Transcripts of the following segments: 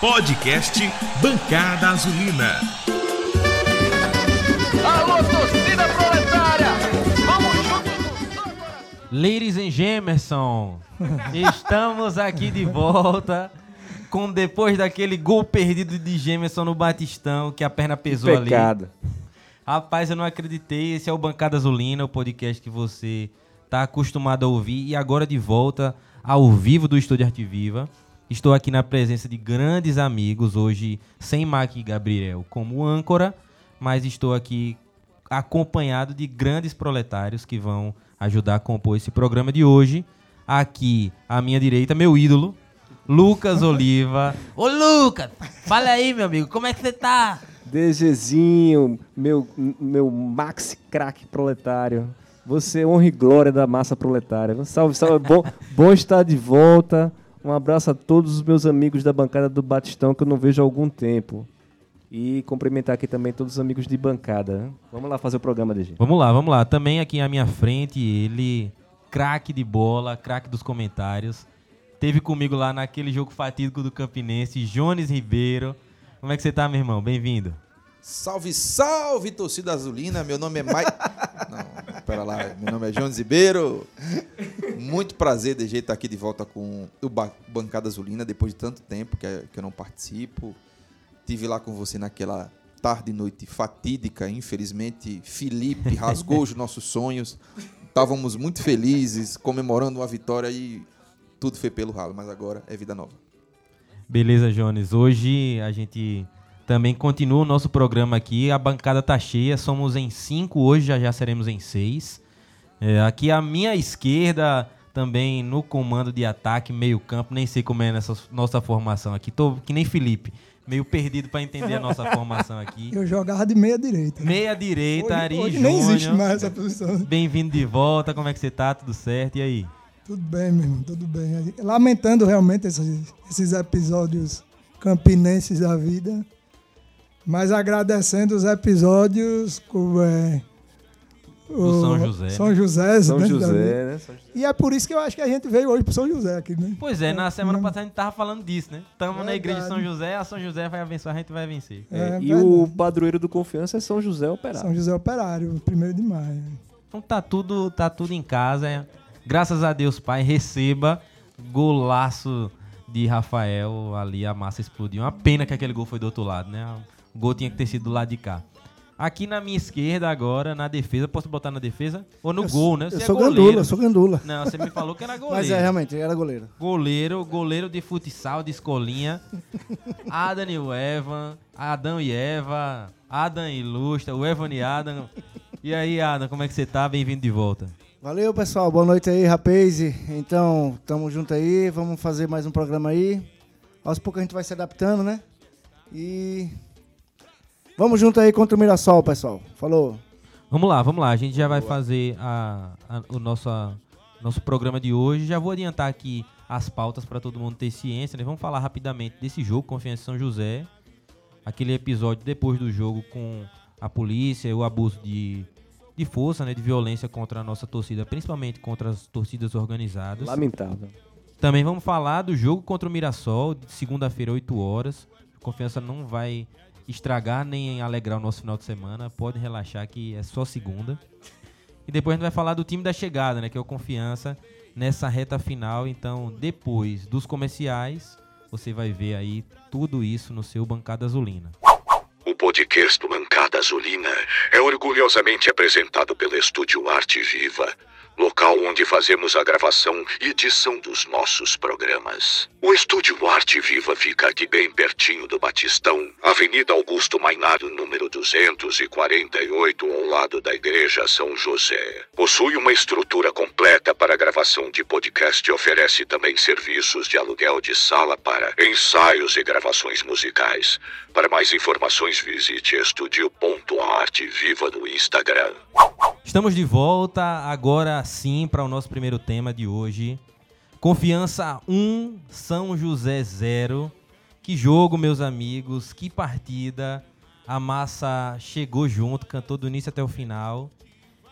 Podcast Bancada Azulina. Alô, torcida proletária! Vamos juntos! Ladies and Gemerson, estamos aqui de volta com depois daquele gol perdido de Gemerson no Batistão, que a perna pesou ali. Pecado. Rapaz, eu não acreditei. Esse é o Bancada Azulina, o podcast que você tá acostumado a ouvir e agora de volta ao vivo do Estúdio Arte Viva. Estou aqui na presença de grandes amigos, hoje sem Mac e Gabriel como âncora, mas estou aqui acompanhado de grandes proletários que vão ajudar a compor esse programa de hoje. Aqui, à minha direita, meu ídolo, Lucas Oliva. Ô Lucas, fala aí, meu amigo, como é que você tá? DGzinho, meu, meu maxi craque proletário. Você honra e glória da massa proletária. Salve, salve. Bom, bom estar de volta. Um abraço a todos os meus amigos da bancada do Batistão que eu não vejo há algum tempo. E cumprimentar aqui também todos os amigos de bancada. Vamos lá fazer o programa, DG. Vamos lá, vamos lá. Também aqui à minha frente, ele, craque de bola, craque dos comentários. Teve comigo lá naquele jogo fatídico do Campinense, Jones Ribeiro. Como é que você tá, meu irmão? Bem-vindo. Salve, salve, torcida azulina. Meu nome é Mike. Não, pera lá. Meu nome é João Zibeiro. Muito prazer de jeito estar aqui de volta com o ba- Bancada Azulina depois de tanto tempo que, que eu não participo. Tive lá com você naquela tarde e noite fatídica. Infelizmente, Felipe rasgou os nossos sonhos. Estávamos muito felizes, comemorando uma vitória e tudo foi pelo ralo. Mas agora é vida nova. Beleza, Jones. Hoje a gente também continua o nosso programa aqui. A bancada tá cheia, somos em cinco, hoje já, já seremos em seis. É, aqui à minha esquerda, também no comando de ataque, meio campo, nem sei como é nessa nossa formação aqui. Tô que nem Felipe, meio perdido para entender a nossa formação aqui. Eu jogava de meia direita. Meia direita, hoje, Ari hoje nem existe mais essa posição. Bem-vindo de volta, como é que você tá? Tudo certo? E aí? Tudo bem, meu irmão, tudo bem. Lamentando realmente esses, esses episódios campinenses da vida, mas agradecendo os episódios com é, Do São José, São José, São né. José, né? São José. E é por isso que eu acho que a gente veio hoje pro São José aqui, né? Pois é, na semana Não. passada a gente tava falando disso, né? Tamo na igreja de São. José, a São José vai abençoar, a gente vai vencer. É, É, e o padroeiro do confiança é São José Operário. São José Operário, primeiro de maio. Então tá tudo, tá tudo em casa. é. Graças a Deus, Pai, receba golaço de Rafael ali, a massa explodiu. Uma pena que aquele gol foi do outro lado, né? O gol tinha que ter sido do lado de cá. Aqui na minha esquerda agora, na defesa, posso botar na defesa? Ou no gol, né? Você Eu é sou goleiro. gandula, eu sou gandula. Não, você me falou que era goleiro. Mas é, realmente, era goleiro. Goleiro, goleiro de futsal, de escolinha. Adam e o Evan. Adão e Eva. Adam e Lustra. O Evan e Adam. E aí, Adam, como é que você tá? Bem-vindo de volta. Valeu, pessoal. Boa noite aí, rapaz. Então, tamo junto aí. Vamos fazer mais um programa aí. Aos poucos a gente vai se adaptando, né? E. Vamos junto aí contra o Mirassol, pessoal. Falou. Vamos lá, vamos lá. A gente já vai fazer a, a- o nosso, nosso programa de hoje. Já vou adiantar aqui as pautas para todo mundo ter ciência. Né? Vamos falar rapidamente desse jogo, Confiança em São José. Aquele episódio depois do jogo com a polícia, o abuso de, de força, né, de violência contra a nossa torcida, principalmente contra as torcidas organizadas. Lamentável. Também vamos falar do jogo contra o Mirassol, de segunda-feira, 8 horas. Confiança não vai estragar nem alegrar o nosso final de semana. Pode relaxar que é só segunda. E depois a gente vai falar do time da chegada, né? Que é o Confiança nessa reta final. Então, depois dos comerciais, você vai ver aí tudo isso no seu Bancada Azulina. O podcast do Mancada Azulina é orgulhosamente apresentado pelo Estúdio Arte Viva, local onde fazemos a gravação e edição dos nossos programas. O Estúdio Arte Viva fica aqui bem pertinho do Batistão, Avenida Augusto Mainado, número 248, ao lado da Igreja São José. Possui uma estrutura completa para gravação de podcast e oferece também serviços de aluguel de sala para ensaios e gravações musicais. Para mais informações, visite estúdio.arteviva no Instagram. Estamos de volta agora sim para o nosso primeiro tema de hoje. Confiança 1, São José 0. Que jogo, meus amigos, que partida. A massa chegou junto, cantou do início até o final.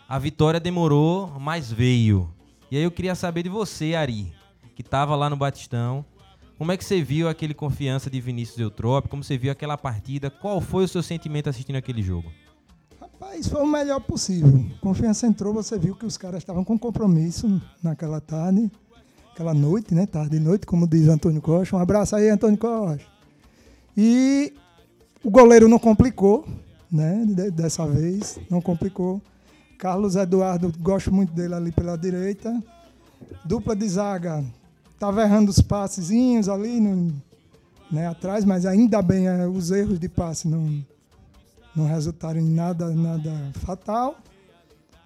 A vitória demorou, mas veio. E aí eu queria saber de você, Ari, que estava lá no Batistão. Como é que você viu aquele confiança de Vinícius Eutrópio? Como você viu aquela partida? Qual foi o seu sentimento assistindo aquele jogo? Rapaz, foi o melhor possível. Confiança entrou, você viu que os caras estavam com compromisso naquela tarde, aquela noite, né? Tarde e noite, como diz Antônio Costa. Um abraço aí, Antônio Costa. E o goleiro não complicou, né? de- Dessa vez, não complicou. Carlos Eduardo, gosto muito dele ali pela direita. Dupla de zaga, estava errando os passezinhos ali no, né, atrás, mas ainda bem eh, os erros de passe não, não resultaram em nada, nada fatal.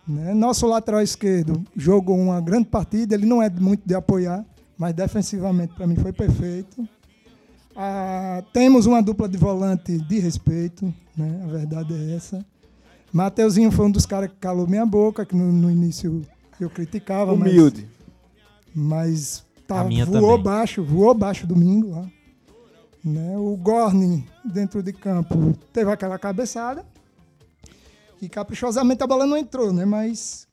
né? Nosso lateral esquerdo jogou uma grande partida, ele não é muito de apoiar, mas defensivamente para mim foi perfeito. Ah, temos uma dupla de volante de respeito, né? a verdade é essa. Mateuzinho foi um dos caras que calou minha boca, que no, no início eu criticava, mas- Humilde. mas tá, A minha voou também. baixo, voou baixo domingo lá. Né? O Gorni, dentro de campo, teve aquela cabeçada. E caprichosamente a bola não entrou, né? Mas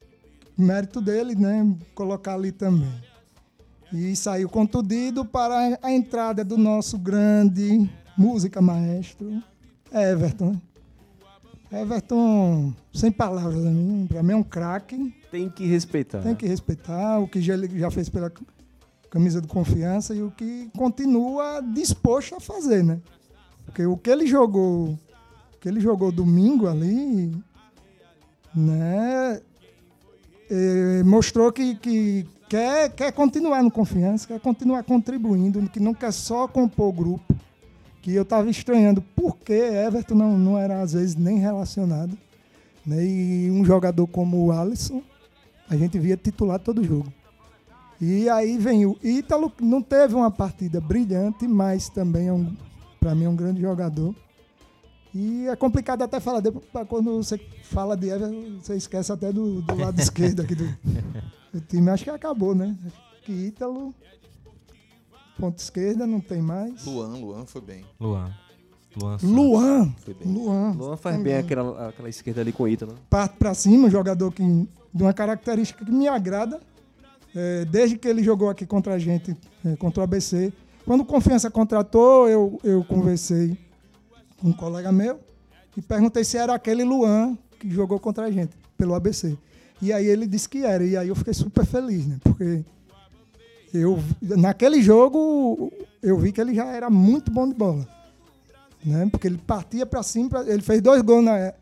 mérito dele, né? Colocar ali também. E saiu contundido para a entrada do nosso grande música maestro, Everton. né? Everton, sem palavras, para mim é um craque. Tem que respeitar. Tem que respeitar o que já, ele já fez pela camisa do confiança e o que continua disposto a fazer, né? Porque o que ele jogou, que ele jogou domingo ali, né? eh, mostrou que, que quer, quer continuar no confiança, quer continuar contribuindo, que não quer só compor o grupo. Que eu estava estranhando por que Everton não, não era às vezes nem relacionado. Né? E um jogador como o Alisson, a gente via titular todo jogo. E aí vem o Ítalo, que não teve uma partida brilhante, mas também é um, para mim, é um grande jogador. E é complicado até falar, depois, quando você fala de Everton, você esquece até do, do lado esquerdo aqui do, do time. Acho que acabou, né? Que Ítalo, ponta esquerda, não tem mais. Luan, Luan foi bem. Luan. Luan. Luan, Foi bem. Luan. Luan faz bem aquela, aquela esquerda ali com o Ítalo. parte para cima, um jogador que, de uma característica que me agrada, é, desde que ele jogou aqui contra a gente, é, contra o ABC. Quando o Confiança contratou, eu, eu conversei com um colega meu e perguntei se era aquele Luan que jogou contra a gente, pelo ABC. E aí ele disse que era, e aí eu fiquei super feliz, né? Porque eu, naquele jogo eu vi que ele já era muito bom de bola. Né? Porque ele partia para cima, ele fez dois gols na,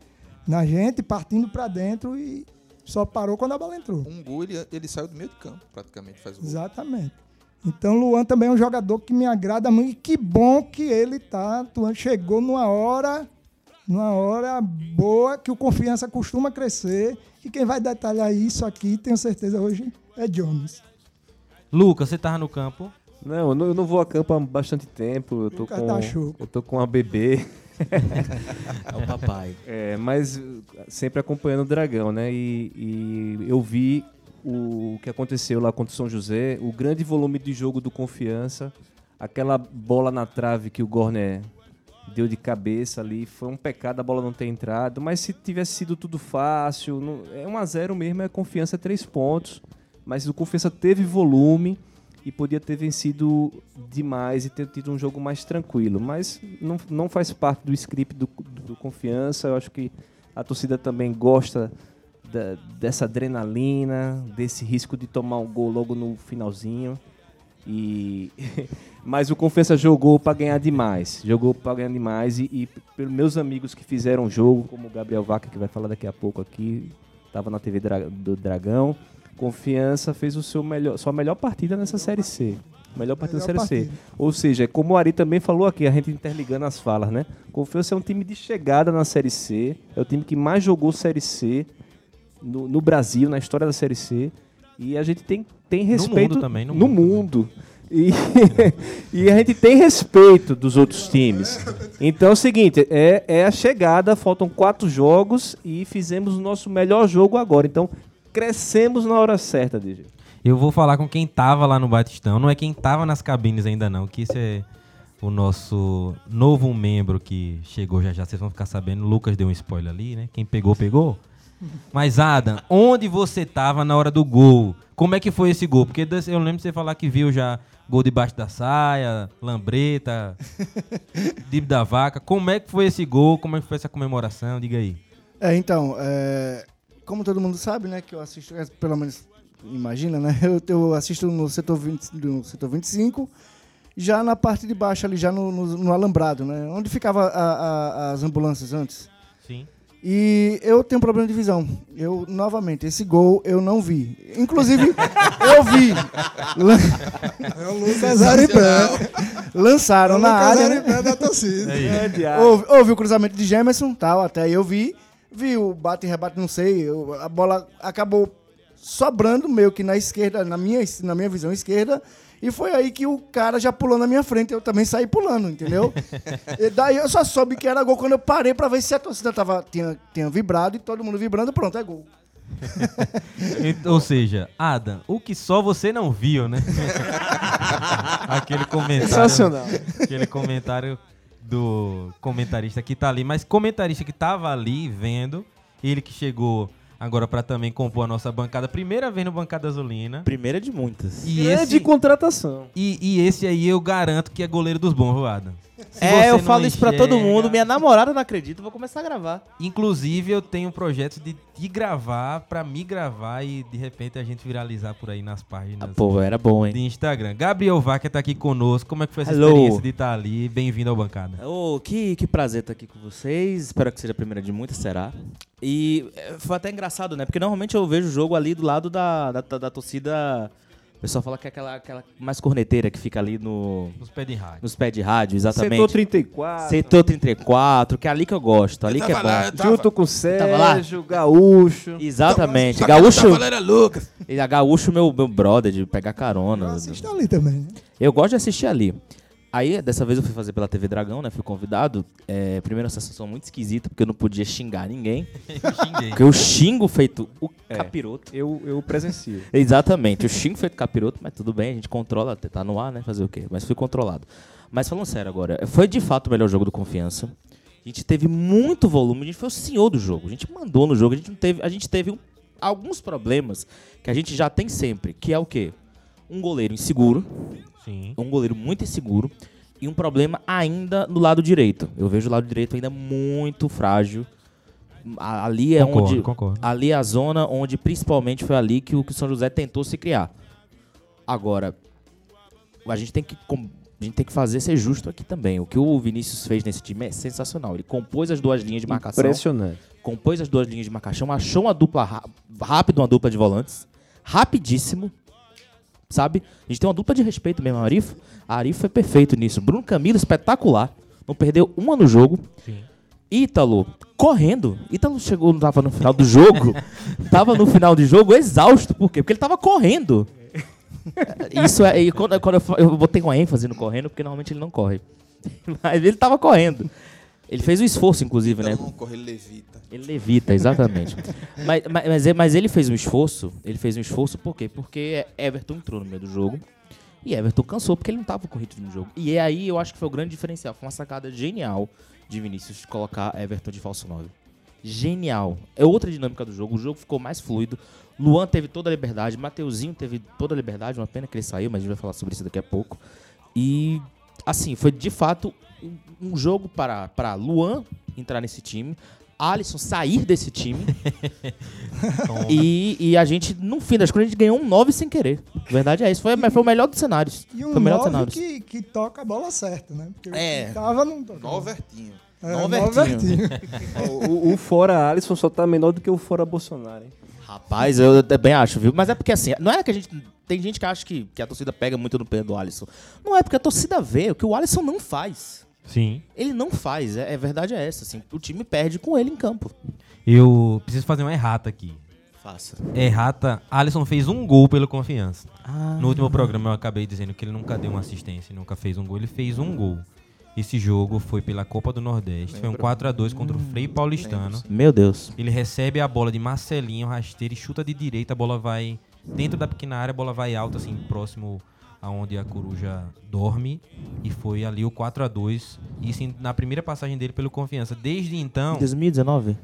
na gente, partindo para dentro e só parou quando a bola entrou. Um gol, ele, ele saiu do meio de campo, praticamente, faz o gol. Exatamente. Então, Luan também é um jogador que me agrada muito. E que bom que ele tá atuando. Chegou numa hora, numa hora boa, que o confiança costuma crescer. E quem vai detalhar isso aqui, tenho certeza hoje, é Jones. Lucas, você tava no campo. Não, eu não, vou a campo há bastante tempo. Eu tô Lucas com. tá. Eu tô com uma bebê. É o papai. É, mas sempre acompanhando o Dragão, né? E, e eu vi o que aconteceu lá contra o São José, o grande volume de jogo do Confiança, aquela bola na trave que o Gorner deu de cabeça ali, foi um pecado a bola não ter entrado, mas se tivesse sido tudo fácil, não- é 1 a 0 mesmo, é Confiança três pontos, mas o Confiança teve volume e podia ter vencido demais e ter tido um jogo mais tranquilo. Mas não, não faz parte do script do, do Confiança. Eu acho que a torcida também gosta da- dessa adrenalina, desse risco de tomar um gol logo no finalzinho. E mas o Confiança jogou para ganhar demais, jogou para ganhar demais e, e pelos meus amigos que fizeram o jogo, como o Gabriel Vaca que vai falar daqui a pouco aqui, estava na TV do Dragão. Confiança fez o seu melhor, sua melhor partida nessa série C. Melhor partida Melhor da série C. partida. Ou seja, como o Ari também falou aqui, a gente interligando as falas, né? Confiança é um time de chegada na Série C, é o time que mais jogou Série C no, no Brasil, na história da Série C. E a gente tem, tem respeito. mundo também, no no mundo mundo. E, e a gente tem respeito dos outros times. Então é o seguinte, é, é a chegada, faltam quatro jogos e fizemos o nosso melhor jogo agora. Então crescemos na hora certa, DG. Eu vou falar com quem tava lá no Batistão. Não é quem tava nas cabines ainda não, que esse é o nosso novo membro que chegou já já. Vocês vão ficar sabendo. O Lucas deu um spoiler ali, né? Quem pegou, pegou. Mas, Adam, onde você tava na hora do gol? Como é que foi esse gol? Porque eu lembro de você falar que viu já gol debaixo da saia, lambreta, dibo da vaca. Como é que foi esse gol? Como é que foi essa comemoração? Diga aí. É, então, é, como todo mundo sabe, né, que eu assisto, é, pelo menos imagina, né, eu, eu assisto no setor, 20, no setor 25, já na parte de baixo ali, já no, no, no alambrado, né, onde ficava a- a- as ambulâncias antes. Sim. E eu tenho um problema de visão. Eu, novamente, esse gol eu não vi. Inclusive, eu vi. Lan- É o. Lançaram É o na área, né? Da torcida. Houve, houve o cruzamento de Gemerson, tal, até aí eu vi. Vi o bate e rebate, não sei. eu- a bola acabou sobrando meio que na esquerda, na minha, na minha visão esquerda. E foi aí que o cara já pulou na minha frente. Eu também saí pulando, entendeu? e daí eu só soube que era gol quando eu parei pra ver se a torcida tava, tinha, tinha vibrado e todo mundo vibrando. Pronto, é gol. Ent- Ou seja, Adam, o que só você não viu, né? Aquele comentário. Sensacional. Aquele comentário do comentarista que tá ali, mas comentarista que tava ali vendo, ele que chegou agora pra também compor a nossa bancada, primeira vez no Bancada Azulina. Primeira de muitas. E Grande esse, contratação. e, e esse aí eu garanto que é goleiro dos bons, viu, Adam? Se você é, eu falo isso pra todo enxerga- mundo. Minha namorada não acredita, eu vou começar a gravar. Inclusive, eu tenho um projeto de te gravar, pra me gravar e de repente a gente viralizar por aí nas páginas Ah, pô, era bom, hein? de Instagram. Gabriel Vaca tá aqui conosco. Como é que foi essa Hello. experiência de estar ali? Bem-vindo ao bancada. Ô, que, que prazer estar aqui com vocês. Espero que seja a primeira de muitas, será. E é, foi até engraçado, né? Porque normalmente eu vejo o jogo ali do lado da, da, da- da torcida. O pessoal fala que é aquela, aquela mais corneteira que fica ali no, Nos pés de rádio. nos pés de rádio, exatamente. Setor 34. Setor 34, que é ali que eu gosto, ali que é tava lá, bom. eu tava. Junto com Tava lá? Sérgio, Gaúcho. Exatamente. Que Gaúcho, tava lá Lucas. e a Gaúcho, meu, meu brother, de pegar carona. Assista ali também. né? Eu gosto de assistir ali. Aí, dessa vez eu fui fazer pela TV Dragão, né? Fui convidado. É, primeiro, uma sensação muito esquisita, porque eu não podia xingar ninguém. Eu xinguei. Porque eu xingo feito o É. capiroto. Eu, eu presencio. Exatamente, eu xingo feito capiroto, mas tudo bem, a gente controla, até tá no ar, né? Fazer o quê? Mas fui controlado. Mas falando sério agora, foi de fato o melhor jogo do Confiança. A gente teve muito volume, a gente foi o senhor do jogo. A gente mandou no jogo, a gente, não teve, a gente teve um- alguns problemas que a gente já tem sempre, que é o quê? Um goleiro inseguro, Sim. um goleiro muito inseguro e um problema ainda no lado direito. Eu vejo o lado direito ainda muito frágil. Ali é Concordo, onde concordo. ali é a zona onde principalmente foi ali que o que o São José tentou se criar. Agora a gente tem que com- a gente tem que fazer ser justo aqui também. O que o Vinícius fez nesse time é sensacional. Ele compôs as duas linhas de marcação Impressionante. compôs as duas linhas de marcação, achou uma dupla rápido, uma dupla de volantes, rapidíssimo, sabe? A gente tem uma dupla de respeito mesmo, a Arif. A Arif foi perfeito nisso. Bruno Camilo, espetacular. Não perdeu uma no jogo. Sim. Ítalo, correndo. Ítalo chegou, não tava no final do jogo. tava no final do jogo exausto. Por quê? Porque ele tava correndo. Isso é. E quando, quando eu, eu botei uma ênfase no correndo, porque normalmente ele não corre. Mas ele tava correndo. Ele fez o esforço, inclusive, né? Não corre, ele levita. Ele levita, exatamente. mas, mas, mas, ele fez um esforço. Ele fez um esforço por quê? Porque Everton entrou no meio do jogo. E Everton cansou porque ele não estava com ritmo no jogo. E é aí eu acho que foi o grande diferencial. Foi uma sacada genial de Vinícius colocar Everton de falso 9. Genial. É outra dinâmica do jogo. O jogo ficou mais fluido. Luan teve toda a liberdade. Mateuzinho teve toda a liberdade. Uma pena que ele saiu, mas a gente vai falar sobre isso daqui a pouco. E, assim, foi de fato um- jogo para, para Luan entrar nesse time. Alisson sair desse time. E, e a gente, no fim das contas, a gente ganhou um 9 sem querer. A verdade é isso. Foi, mas foi o melhor dos cenários. E foi um o melhor dos nove cenários. que, que toca a bola certa, né? Porque É. tava não tocava. Novertinho. É, Novertinho. Novertinho. o, o fora Alisson só tá menor do que o fora Bolsonaro, hein? Rapaz, eu também acho, viu? Mas é porque assim, não é que a gente. Tem gente que acha que, que a torcida pega muito no pé do Alisson. Não é porque a torcida vê o que o Alisson não faz. Sim. Ele não faz, é, é verdade é essa. Assim, o time perde com ele em campo. Eu preciso fazer uma errata aqui. Faça. Errata, Alisson fez um gol pelo Confiança. Ah, No último programa eu acabei dizendo que ele nunca deu uma assistência, nunca fez um gol. Ele fez um gol. Esse jogo foi pela Copa do Nordeste. Foi um 4x2 contra o Frei Paulistano. Meu Deus. Ele recebe a bola de Marcelinho, rasteira e chuta de direita. A bola vai dentro da pequena área, a bola vai alta, assim, próximo aonde a coruja dorme. E foi ali o 4x2. Isso em- na primeira passagem dele pelo Confiança. Desde então. 2019?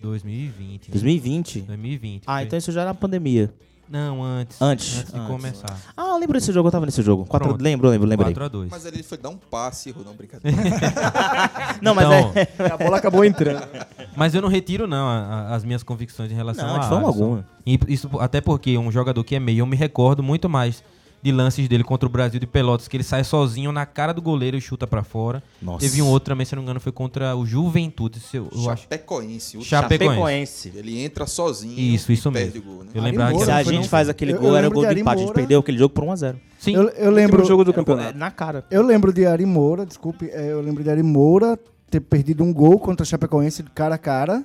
2020. né? 2020? 2020. Ah, foi. então isso já era pandemia. Não, antes. Antes, Antes de antes. começar. Ah, eu lembro desse jogo, eu tava nesse jogo. Quatro, lembro, lembro, lembrei. 4x2. Mas ele foi dar um passe, não, brincadeira. Não, mas Então, é. A bola acabou entrando. Mas eu não retiro, não, a- a- as minhas convicções em relação Não, a de forma alguma. E Isso, até porque um jogador que é meio, eu me recordo muito mais de lances dele contra o Brasil de Pelotas, que ele sai sozinho na cara do goleiro e chuta pra fora. Nossa. Teve um outro também, se eu não me engano, foi contra o Juventude, eu, eu acho. Chapecoense. o Chapecoense. Chapecoense. Ele entra sozinho Isso, isso e perde mesmo. o gol, né? Eu lembrava que Se a gente faz aquele Eu- gol, eu era o lembro gol de do empate. A gente perdeu aquele jogo por 1x0. Sim, Eu, eu lembro. O jogo do campeonato. Na cara. Eu lembro de Ari Moura, desculpe, é, eu lembro de Ari Moura ter perdido um gol contra a Chapecoense cara a cara.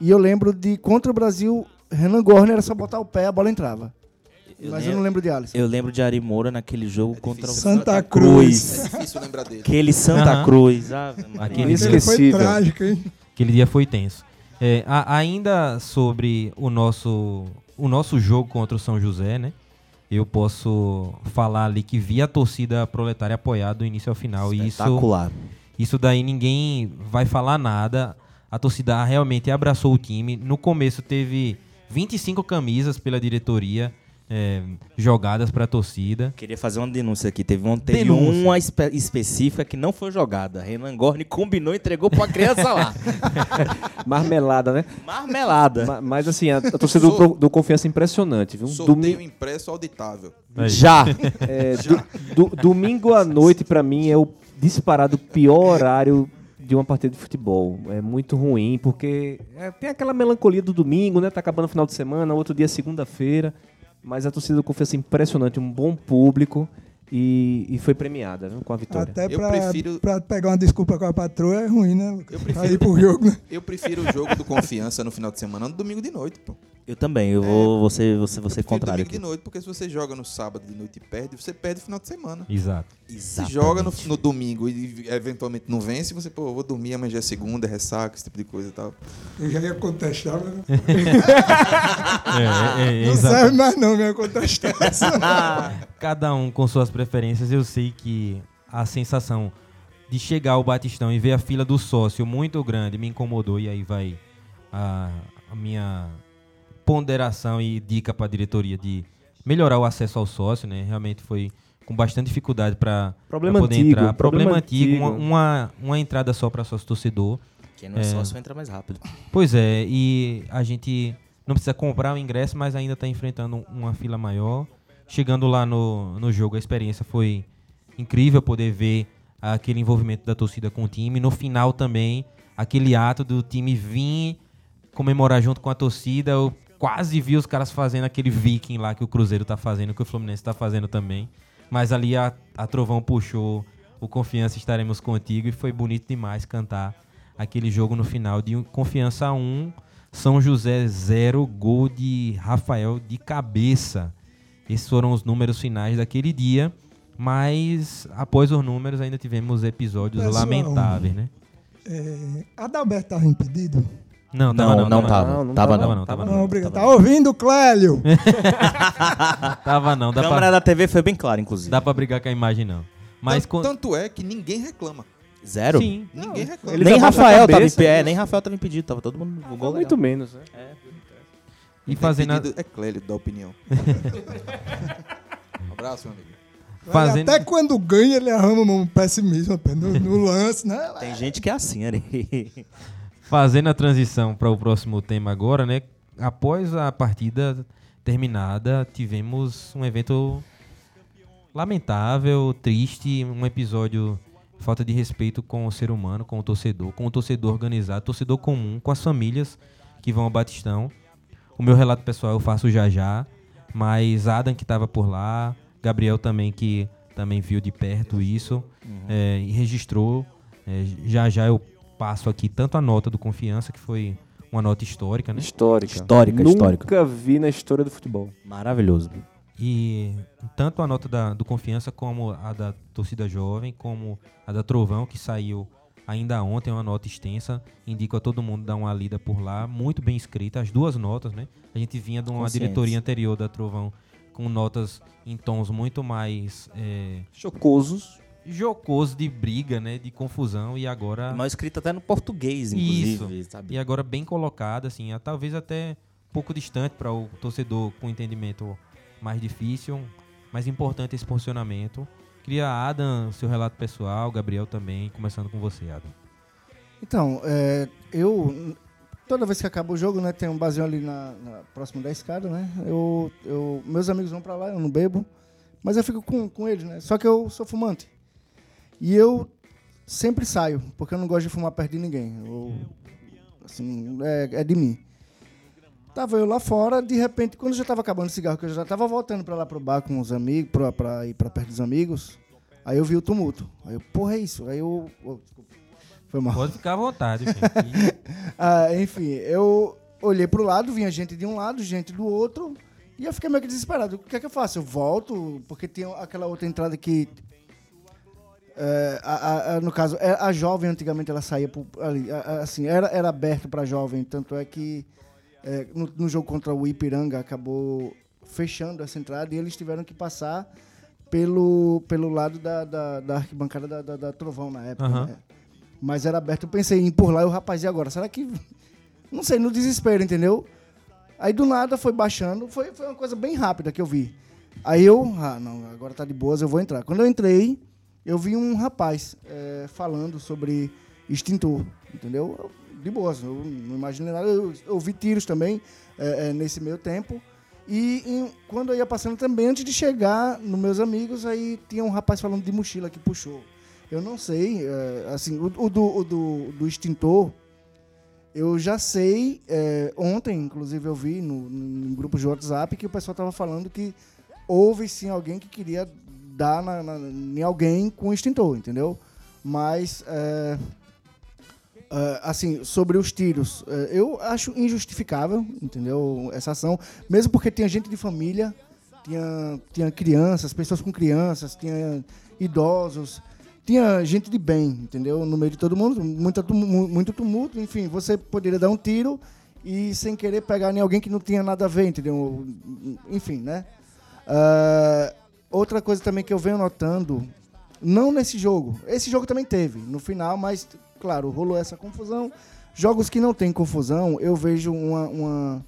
E eu lembro de contra o Brasil, Renan Gorner era só botar o pé, a bola entrava. Mas eu não lembro de Alisson. Eu lembro de Ari Moura naquele jogo contra o difícil. Santa É Cruz. difícil lembrar dele. Aquele Santa Aham. Cruz. Maria. Aquele Ele foi trágico, hein? Aquele dia foi tenso. É, a- ainda sobre o nosso, o nosso jogo contra o São José, né? Eu posso falar ali que vi a torcida proletária apoiar do início ao final. E isso, Espetacular. isso daí ninguém vai falar nada. A torcida realmente abraçou o time. No começo teve 25 camisas pela diretoria é, jogadas para a torcida. Queria fazer uma denúncia aqui. Teve, uma, teve Denúncia. uma espe- específica que não foi jogada. Renan Gorni combinou e entregou pra criança lá. Marmelada, né? Marmelada. Ma- Mas assim, a, a torcida do, Sor- do Confiança é impressionante, viu? Sorteio Domi- impresso auditável. Aí. Já. é, do- do- domingo à noite, pra mim, é o disparado pior horário de uma partida de futebol. É muito ruim, porque é, tem aquela melancolia do domingo, né? Tá acabando o final de semana, outro dia é segunda-feira. Mas a torcida do Confiança é impressionante, um bom público e, e foi premiada viu, com a vitória. Até Eu pra, prefiro- pra pegar uma desculpa com a patroa é ruim, né? Eu Pra prefiro- ir pro jogo, né? Eu prefiro o jogo do Confiança no final de semana no domingo de noite, pô. Eu também. Eu vou você, você, Eu você prefiro contrário domingo aqui. de noite, porque se você joga no sábado de noite e perde, você perde o final de semana. Exato. Se joga no, no domingo e eventualmente não vence, você, pô, vou dormir, amanhã já é segunda, é ressaca, esse tipo de coisa e tal. Eu já ia contestar, mas É, é, é, não serve mais não minha contestação. Cada um com suas preferências. Eu sei que a sensação de chegar ao Batistão e ver a fila do sócio muito grande me incomodou. E aí vai a, a minha ponderação e dica para a diretoria de melhorar o acesso ao sócio, né? Realmente foi com bastante dificuldade para poder antigo, entrar. Problema, problema antigo, uma, antigo. uma, uma entrada só para sócio torcedor. Quem não é, É. sócio entra mais rápido. Pois é, e a gente não precisa comprar o ingresso, mas ainda está enfrentando uma fila maior. Chegando lá no, no jogo, a experiência foi incrível poder ver aquele envolvimento da torcida com o time. No final também, aquele ato do time vir comemorar junto com a torcida. Eu quase vi os caras fazendo aquele viking lá que o Cruzeiro tá fazendo, que o Fluminense tá fazendo também. Mas ali a, a Trovão puxou o Confiança Estaremos Contigo e foi bonito demais cantar aquele jogo no final de Confiança 1, São José 0, gol de Rafael de cabeça. Esses foram os números finais daquele dia, mas após os números ainda tivemos episódios Pessoal, lamentáveis, né? É, Adalberto estava impedido? Não, tava Não, não, não tava tava. Não, não Tava Tava não. tava Não, não. obrigado. Tá ouvindo, Clélio? Tava não, A dá câmera pra, da TV foi bem clara, inclusive. dá pra brigar com a imagem não. Mas Tanto, com... tanto é que ninguém reclama. Zero? Sim, Ninguém reclama. Nem a Rafael tava, cabeça, impe- é, isso. nem Rafael tava impedido, tava todo mundo no gol. Muito legal. menos, né? e fazendo... a- É Clélio da opinião. um abraço, meu amigo. Fazendo- Até quando ganha, ele arruma um pessimismo no, no lance, né? Tem gente que é assim, Ari. Fazendo a transição para o próximo tema agora, né? Após a partida terminada, tivemos um evento lamentável, triste, um episódio de falta de respeito com o ser humano, com o torcedor, com o torcedor organizado, torcedor comum, com as famílias que vão ao Batistão. O meu relato pessoal eu faço já já, mas Adam que estava por lá, Gabriel também que também viu de perto isso é, e registrou. É, já já eu passo aqui tanto a nota do Confiança, que foi uma nota histórica, né? Histórica. Histórica, Nunca histórica. vi na história do futebol. Maravilhoso. E tanto a nota da, do Confiança como a da torcida jovem, como a da Trovão, que saiu ainda ontem, uma nota extensa. Indico a todo mundo dar uma lida por lá, muito bem escrita, as duas notas, né? A gente vinha de uma diretoria anterior da Trovão com notas em tons muito mais é, Chocosos. Jocoso de briga, né? De confusão e agora Mal escrito até no português, Isso. inclusive, sabe? e agora bem colocado, assim, talvez até um pouco distante para o torcedor com entendimento mais difícil, mas importante esse posicionamento. Queria, Adam, seu relato pessoal, Gabriel também, começando com você, Adam. Então, é, eu. Toda vez que acaba o jogo, né? Tem um barzinho ali na, na- próximo da escada, né? Eu, eu, meus amigos vão pra lá, eu não bebo. Mas eu fico com, com eles, né? Só que eu sou fumante. E eu sempre saio, porque eu não gosto de fumar perto de ninguém. Eu, assim, é, é de mim. Tava eu lá fora, de repente, quando já tava acabando o cigarro, que eu já tava voltando pra lá pro bar com os amigos, pra, pra ir pra perto dos amigos, aí eu vi o tumulto. Aí eu, porra, é isso? Aí eu. oh. Foi mal. Pode ficar à vontade, Ah, enfim, eu olhei pro lado, vinha gente de um lado, gente do outro, e eu fiquei meio que desesperado. O que é que eu faço? Eu volto, porque tem aquela outra entrada que. É, a- a- no caso, é, a jovem antigamente ela saía por, ali, a- assim, era, era aberto pra jovem, tanto é que é, no, no jogo contra o Ipiranga acabou fechando essa entrada e eles tiveram que passar pelo, pelo lado da, da, da arquibancada da, da, da Trovão na época. Aham. né? Mas era aberto, eu pensei em ir por lá e o rapaz, e agora? Será que. Não sei, no desespero, entendeu? Aí do nada foi baixando, foi, foi uma coisa bem rápida que eu vi. Aí eu, ah, não, agora tá de boas, eu vou entrar. Quando eu entrei, eu vi um rapaz eh, falando sobre extintor, entendeu? Eu, De boas, eu não imaginei nada. Eu, ouvi tiros também eh, eh, nesse meio tempo. E quando eu ia passando também, antes de chegar nos meus amigos, aí tinha um rapaz falando de mochila que puxou. Eu não sei, eh, assim, o, o do, o do, do extintor, eu já sei, eh, ontem, inclusive, eu vi no, no grupo de WhatsApp que o pessoal estava falando que houve sim alguém que queria dar na, na- em alguém com extintor, entendeu? Mas, eh, eh, assim, sobre os tiros, eh, eu acho injustificável, entendeu? Essa ação, mesmo porque tinha gente de família, tinha, tinha crianças, pessoas com crianças, tinha idosos, tinha gente de bem, entendeu? No meio de todo mundo, muita tumu- muito tumulto, enfim, você poderia dar um tiro e sem querer pegar em alguém que não tinha nada a ver, entendeu? Enfim, né? Ah, outra coisa também que eu venho notando, não nesse jogo, esse jogo também teve no final, mas claro, rolou essa confusão. Jogos que não tem confusão, eu vejo uma, uma,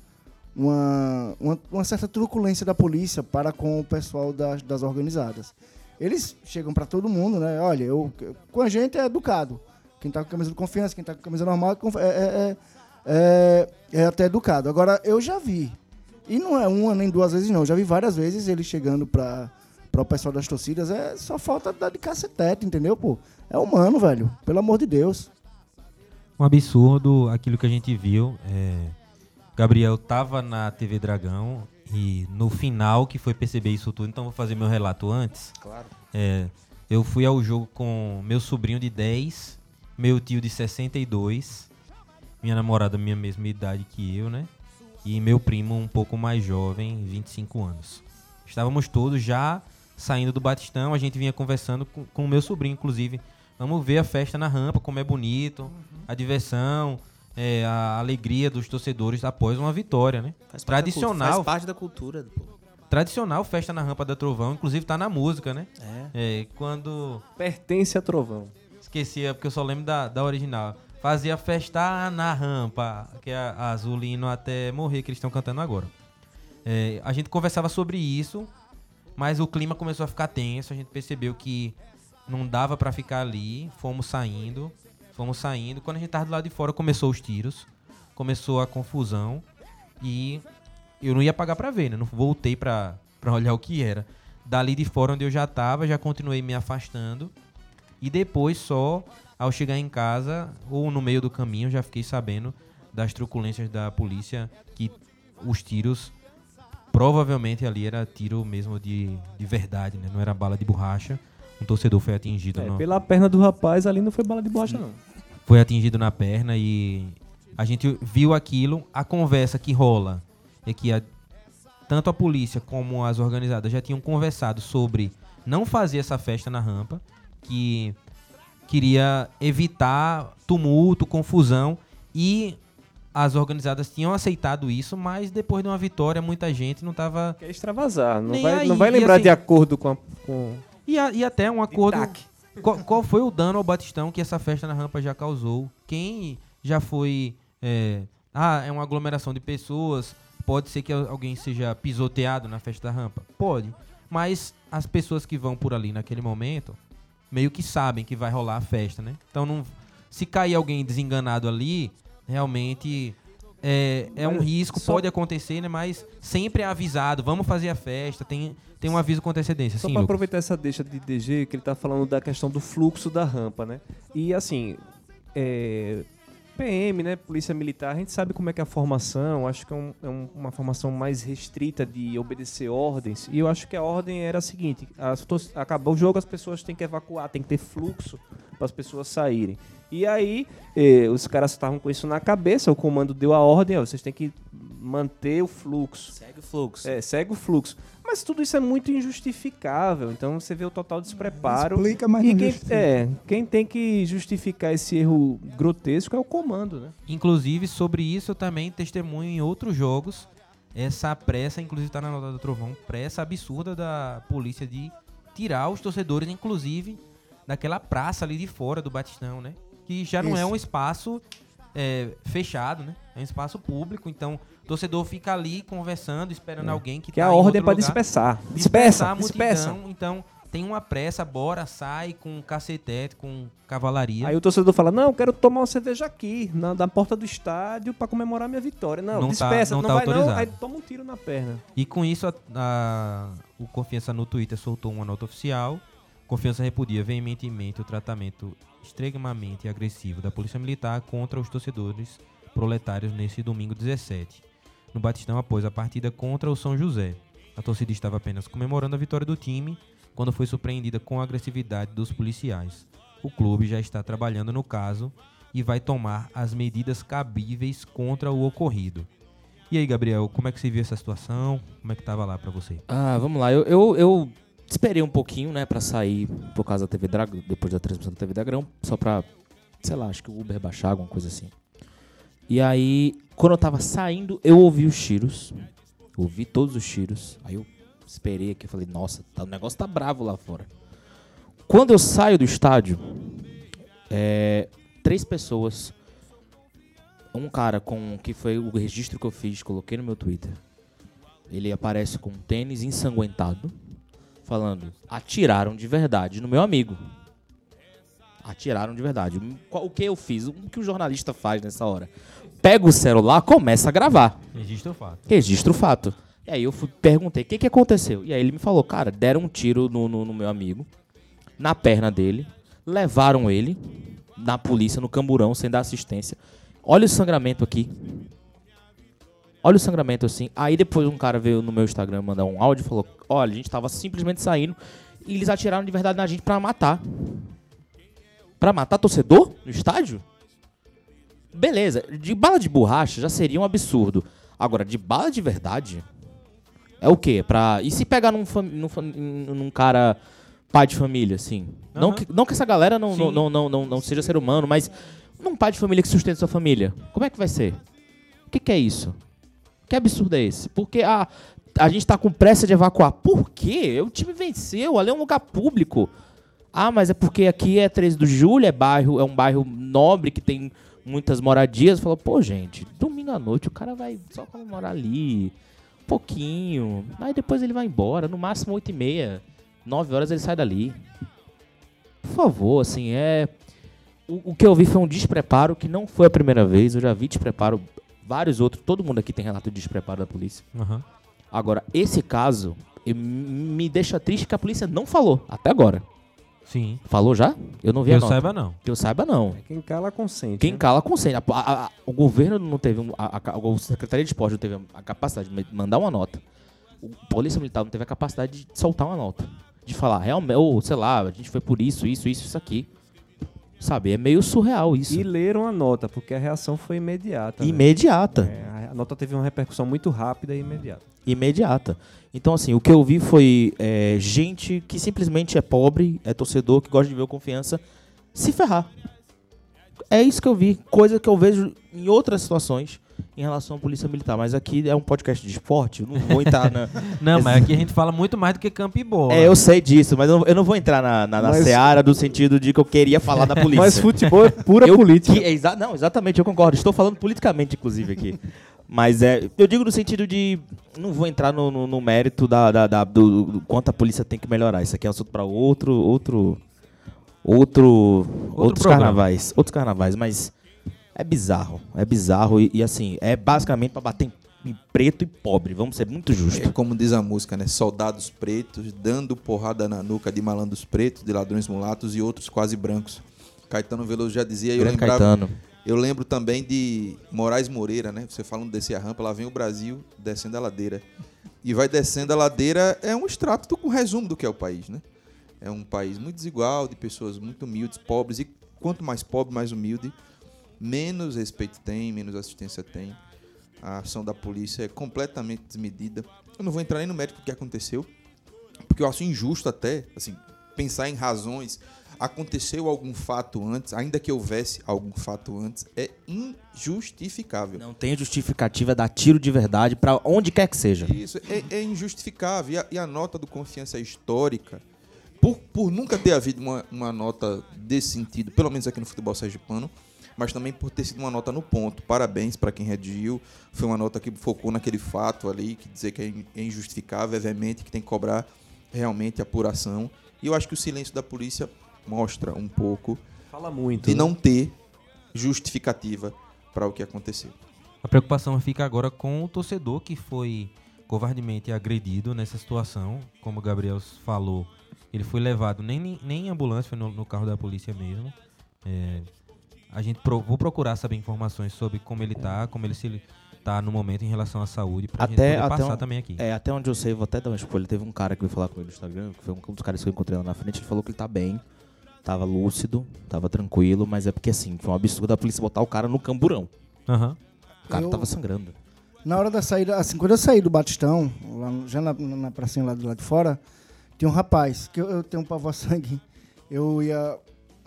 uma, uma, uma certa truculência da polícia para com o pessoal das, das organizadas. Eles chegam para todo mundo, né? Olha, eu, com a gente é educado. Quem tá com camisa de confiança, quem tá com camisa normal, é conf- é, é, é, é até educado. Agora, eu já vi, e não é uma nem duas vezes não, eu já vi várias vezes ele chegando para o pessoal das torcidas, é só falta dar de cacetete, entendeu, pô? É humano, velho, pelo amor de Deus. Um absurdo aquilo que a gente viu. é, Gabriel tava na TV Dragão e no final que foi perceber isso tudo, então vou fazer meu relato antes. Claro. É, eu fui ao jogo com meu sobrinho de 10, meu tio de 62, minha namorada minha mesma idade que eu, né? E meu primo um pouco mais jovem, 25 anos. Estávamos todos já saindo do Batistão, a gente vinha conversando com, com o meu sobrinho, inclusive. Vamos ver a festa na rampa, como é bonito, a diversão, é, a alegria dos torcedores após uma vitória, né? Faz Tradicional, Faz parte da cultura. pô. tradicional festa na rampa da Trovão, inclusive tá na música, né? É. É, quando. Pertence a Trovão. Esquecia, porque eu só lembro da, da original. Fazia festa na rampa, que é a Azulino até morrer, que eles estão cantando agora. É, a gente conversava sobre isso, mas o clima começou a ficar tenso. A gente percebeu que não dava pra ficar ali. Fomos saindo, fomos saindo. Quando a gente tava do lado de fora, começou os tiros, começou a confusão e eu não ia pagar pra ver, né? Não voltei pra olhar o que era. Dali de fora, onde eu já tava, já continuei me afastando. E depois, só ao chegar em casa ou no meio do caminho, já fiquei sabendo das truculências da polícia que os tiros provavelmente ali era tiro mesmo de, de verdade, né? Não era bala de borracha. Um torcedor foi atingido É, no, pela perna do rapaz ali não foi bala de borracha, não. foi atingido na perna e a gente viu aquilo. A conversa que rola é que a- tanto a polícia como as organizadas já tinham conversado sobre não fazer essa festa na rampa, que queria evitar tumulto, confusão e as organizadas tinham aceitado isso, mas depois de uma vitória muita gente não estava Quer extravasar. Não vai, aí, não vai lembrar assim- de acordo com, a, com e, a- e até um acordo qual, qual foi o dano ao Batistão que essa festa na rampa já causou? Quem já foi. é, ah, é uma aglomeração de pessoas. Pode ser que al- alguém seja pisoteado na festa da rampa? Pode. Mas as pessoas que vão por ali naquele momento meio que sabem que vai rolar a festa, né? Então não. Se cair alguém desenganado ali, realmente é, é um risco, só- pode acontecer, né? Mas sempre é avisado, vamos fazer a festa, tem, tem um aviso com antecedência. Só para aproveitar essa deixa de DG, que ele tá falando da questão do fluxo da rampa, né? E assim, é, PM, né? Polícia Militar, a gente sabe como é que é a formação, acho que é, um- é um- uma formação mais restrita de obedecer ordens. E eu acho que a ordem era a seguinte: acabou o jogo, as pessoas têm que evacuar, tem que ter fluxo para as pessoas saírem. E aí, eh, os caras estavam com isso na cabeça, o comando deu a ordem, ó, vocês têm que manter o fluxo. Segue o fluxo. É, segue o fluxo. Mas tudo isso é muito injustificável. Então você vê o total despreparo. Explica, mas e não quem, justifica. é, quem tem que justificar esse erro grotesco é o comando, né? Inclusive, sobre isso eu também testemunho em outros jogos. Essa pressa, inclusive tá na nota do Trovão, pressa absurda da polícia de tirar os torcedores, inclusive, daquela praça ali de fora do Batistão, né? Que já não é Isso. um espaço é, fechado, né? É um espaço público, então o torcedor fica ali conversando, esperando alguém que Que tá a em ordem é pra lugar. dispersar. Dispersa, dispersa. multidão, Então, tem uma pressa, bora, sai com cacetete, com cavalaria. Aí o torcedor fala: Não, quero tomar uma cerveja aqui, na, na porta do estádio, pra comemorar minha vitória. Não, Não tá- dispersa, não não, tá vai não. autorizado. Aí toma um tiro na perna. E com isso, a- a- o Confiança no Twitter soltou uma nota oficial. Confiança repudia veementemente o tratamento extremamente agressivo da Polícia Militar contra os torcedores proletários nesse domingo 17, no Batistão após a partida contra o São José. A torcida estava apenas comemorando a vitória do time quando foi surpreendida com a agressividade dos policiais. O clube já está trabalhando no caso e vai tomar as medidas cabíveis contra o ocorrido. E aí, Gabriel, como é que você viu essa situação? Como é que tava lá pra você? Ah, vamos lá. Eu, eu, eu esperei um pouquinho, né, pra sair por causa da TV Dragão, depois da transmissão da TV Dragão, só pra, sei lá, acho que o Uber baixar, alguma coisa assim. E aí, quando eu tava saindo, eu ouvi os tiros. Ouvi todos os tiros. Aí eu esperei aqui, falei, nossa, tá- o negócio tá bravo lá fora. Quando eu saio do estádio, é, três pessoas, um cara com que foi o registro que eu fiz, coloquei no meu Twitter. Ele aparece com um tênis ensanguentado, falando: atiraram de verdade no meu amigo. Atiraram de verdade. O que eu fiz? O que o jornalista faz nessa hora? Pega o celular, começa a gravar. Registra o fato. Registra o fato. E aí eu fui, perguntei, o que, que aconteceu? E aí ele me falou, cara, deram um tiro no, no, no meu amigo, na perna dele, levaram ele na polícia, no camburão, sem dar assistência. Olha o sangramento aqui. Olha o sangramento assim. Aí depois um cara veio no meu Instagram mandar um áudio e falou, olha, a gente tava simplesmente saindo e eles atiraram de verdade na gente pra matar. Pra matar torcedor no estádio? Beleza, de bala de borracha já seria um absurdo. Agora, de bala de verdade, é o quê? Pra... E se pegar num, fam- num, fam- num cara pai de família, assim? Não, Aham. que, não que essa galera não, não, não, não, não, não seja ser humano, mas num pai de família que sustenta sua família, como é que vai ser? O que, que é isso? Que absurdo é esse? Porque a, a gente tá com pressa de evacuar. Por quê? O time venceu, ali é um lugar público. Ah, mas é porque aqui é 13 de julho, é bairro, é um bairro nobre que tem muitas moradias. Falou, pô, gente, domingo à noite o cara vai só comemorar ali, um pouquinho. Aí depois ele vai embora, no máximo 8 e meia, 9 horas ele sai dali. Por favor, assim, é... O, o que eu vi foi um despreparo que não foi a primeira vez. Eu já vi despreparo, vários outros. Todo mundo aqui tem relato de despreparo da polícia. Aham. Agora, esse caso me deixa triste que a polícia não falou, até agora. Sim. Falou já? Eu não vi Que a eu nota. saiba, não. Que eu saiba, não. Quem cala consente. Quem né? cala, consente. A- a- a- o governo não teve. um- A, a, a Secretaria de Esporte não teve a capacidade de mandar uma nota. O Polícia Militar não teve a capacidade de soltar uma nota. De falar, realmente, ou sei lá, a gente foi por isso, isso, isso, isso aqui. Sabe? É meio surreal isso. E leram a nota, porque a reação foi imediata. né? Imediata. É, a nota teve uma repercussão muito rápida e imediata. imediata. Então, assim, o que eu vi foi é, gente que simplesmente é pobre, é torcedor, que gosta de ver o confiança, se ferrar. É isso que eu vi. Coisa que eu vejo em outras situações, em relação à polícia militar. Mas aqui é um podcast de esporte, eu não vou entrar na. Não, mas aqui a gente fala muito mais do que campo e bola. É, eu sei disso, mas eu não, eu não vou entrar na, na, na Mas- seara do sentido de que eu queria falar da polícia. Mas futebol é pura Eu política. que- é exa- não, exatamente, eu concordo. Estou falando politicamente, inclusive, aqui. Mas é, eu digo no sentido de. Não vou entrar no, no- no mérito da, da- da- do, do quanto a polícia tem que melhorar. Isso aqui é um assunto para outro. Outro. Outro. outros programa. carnavais. Outros carnavais, mas é bizarro. É bizarro e, e, assim, é basicamente para bater em, preto e pobre. Vamos ser muito É justos. como diz a música, né? Soldados pretos dando porrada na nuca de malandros pretos, de ladrões mulatos e outros quase brancos. Caetano Veloso já dizia, e eu lembrava, Caetano. eu lembro também de Moraes Moreira, né? Você falando descer a rampa, lá vem o Brasil descendo a ladeira. E vai descendo a ladeira, é um extrato, do, um resumo do que é o país, né? É um país muito desigual, de pessoas muito humildes, pobres, e quanto mais pobre, mais humilde, menos respeito tem, menos assistência tem. A ação da polícia é completamente desmedida. Eu não vou entrar nem no mérito do que aconteceu, porque eu acho injusto até, assim, pensar em razões. Aconteceu algum fato antes, ainda que houvesse algum fato antes, é injustificável. Não tem justificativa dar tiro de verdade para onde quer que seja. Isso é, é injustificável. E a, e a nota do confiança histórica, por, por nunca ter havido uma, uma nota desse sentido, pelo menos aqui no futebol sergipano, mas também por ter sido uma nota no ponto. Parabéns para quem redigiu. Foi uma nota que focou naquele fato ali, que dizer que é é injustificável, é veemente, que tem que cobrar realmente apuração. E eu acho que o silêncio da polícia mostra um pouco Fala muito. de né? não ter justificativa para o que aconteceu. A preocupação fica agora com o torcedor que foi covardemente agredido nessa situação. Como o Gabriel falou, ele foi levado nem, nem em ambulância, foi no, no carro da polícia mesmo. É, a gente pro- vou procurar saber informações sobre como ele tá, como ele se tá no momento em relação à saúde, pra gente Até, poder até, passar um- também aqui. É, até onde eu sei, vou até dar uma spoiler. Teve um cara que veio falar com ele no Instagram, que foi um dos caras que eu encontrei lá na frente. Ele falou que ele tá bem, tava lúcido, tava tranquilo, mas é porque assim, foi um absurdo a polícia botar o cara no camburão. Aham. O cara Eu- tava sangrando. Na hora da saída, assim, quando eu saí do Batistão, lá no- já na, na pracinha lá do lado de fora, tinha um rapaz, que eu, eu tenho um pavor sangue. Eu ia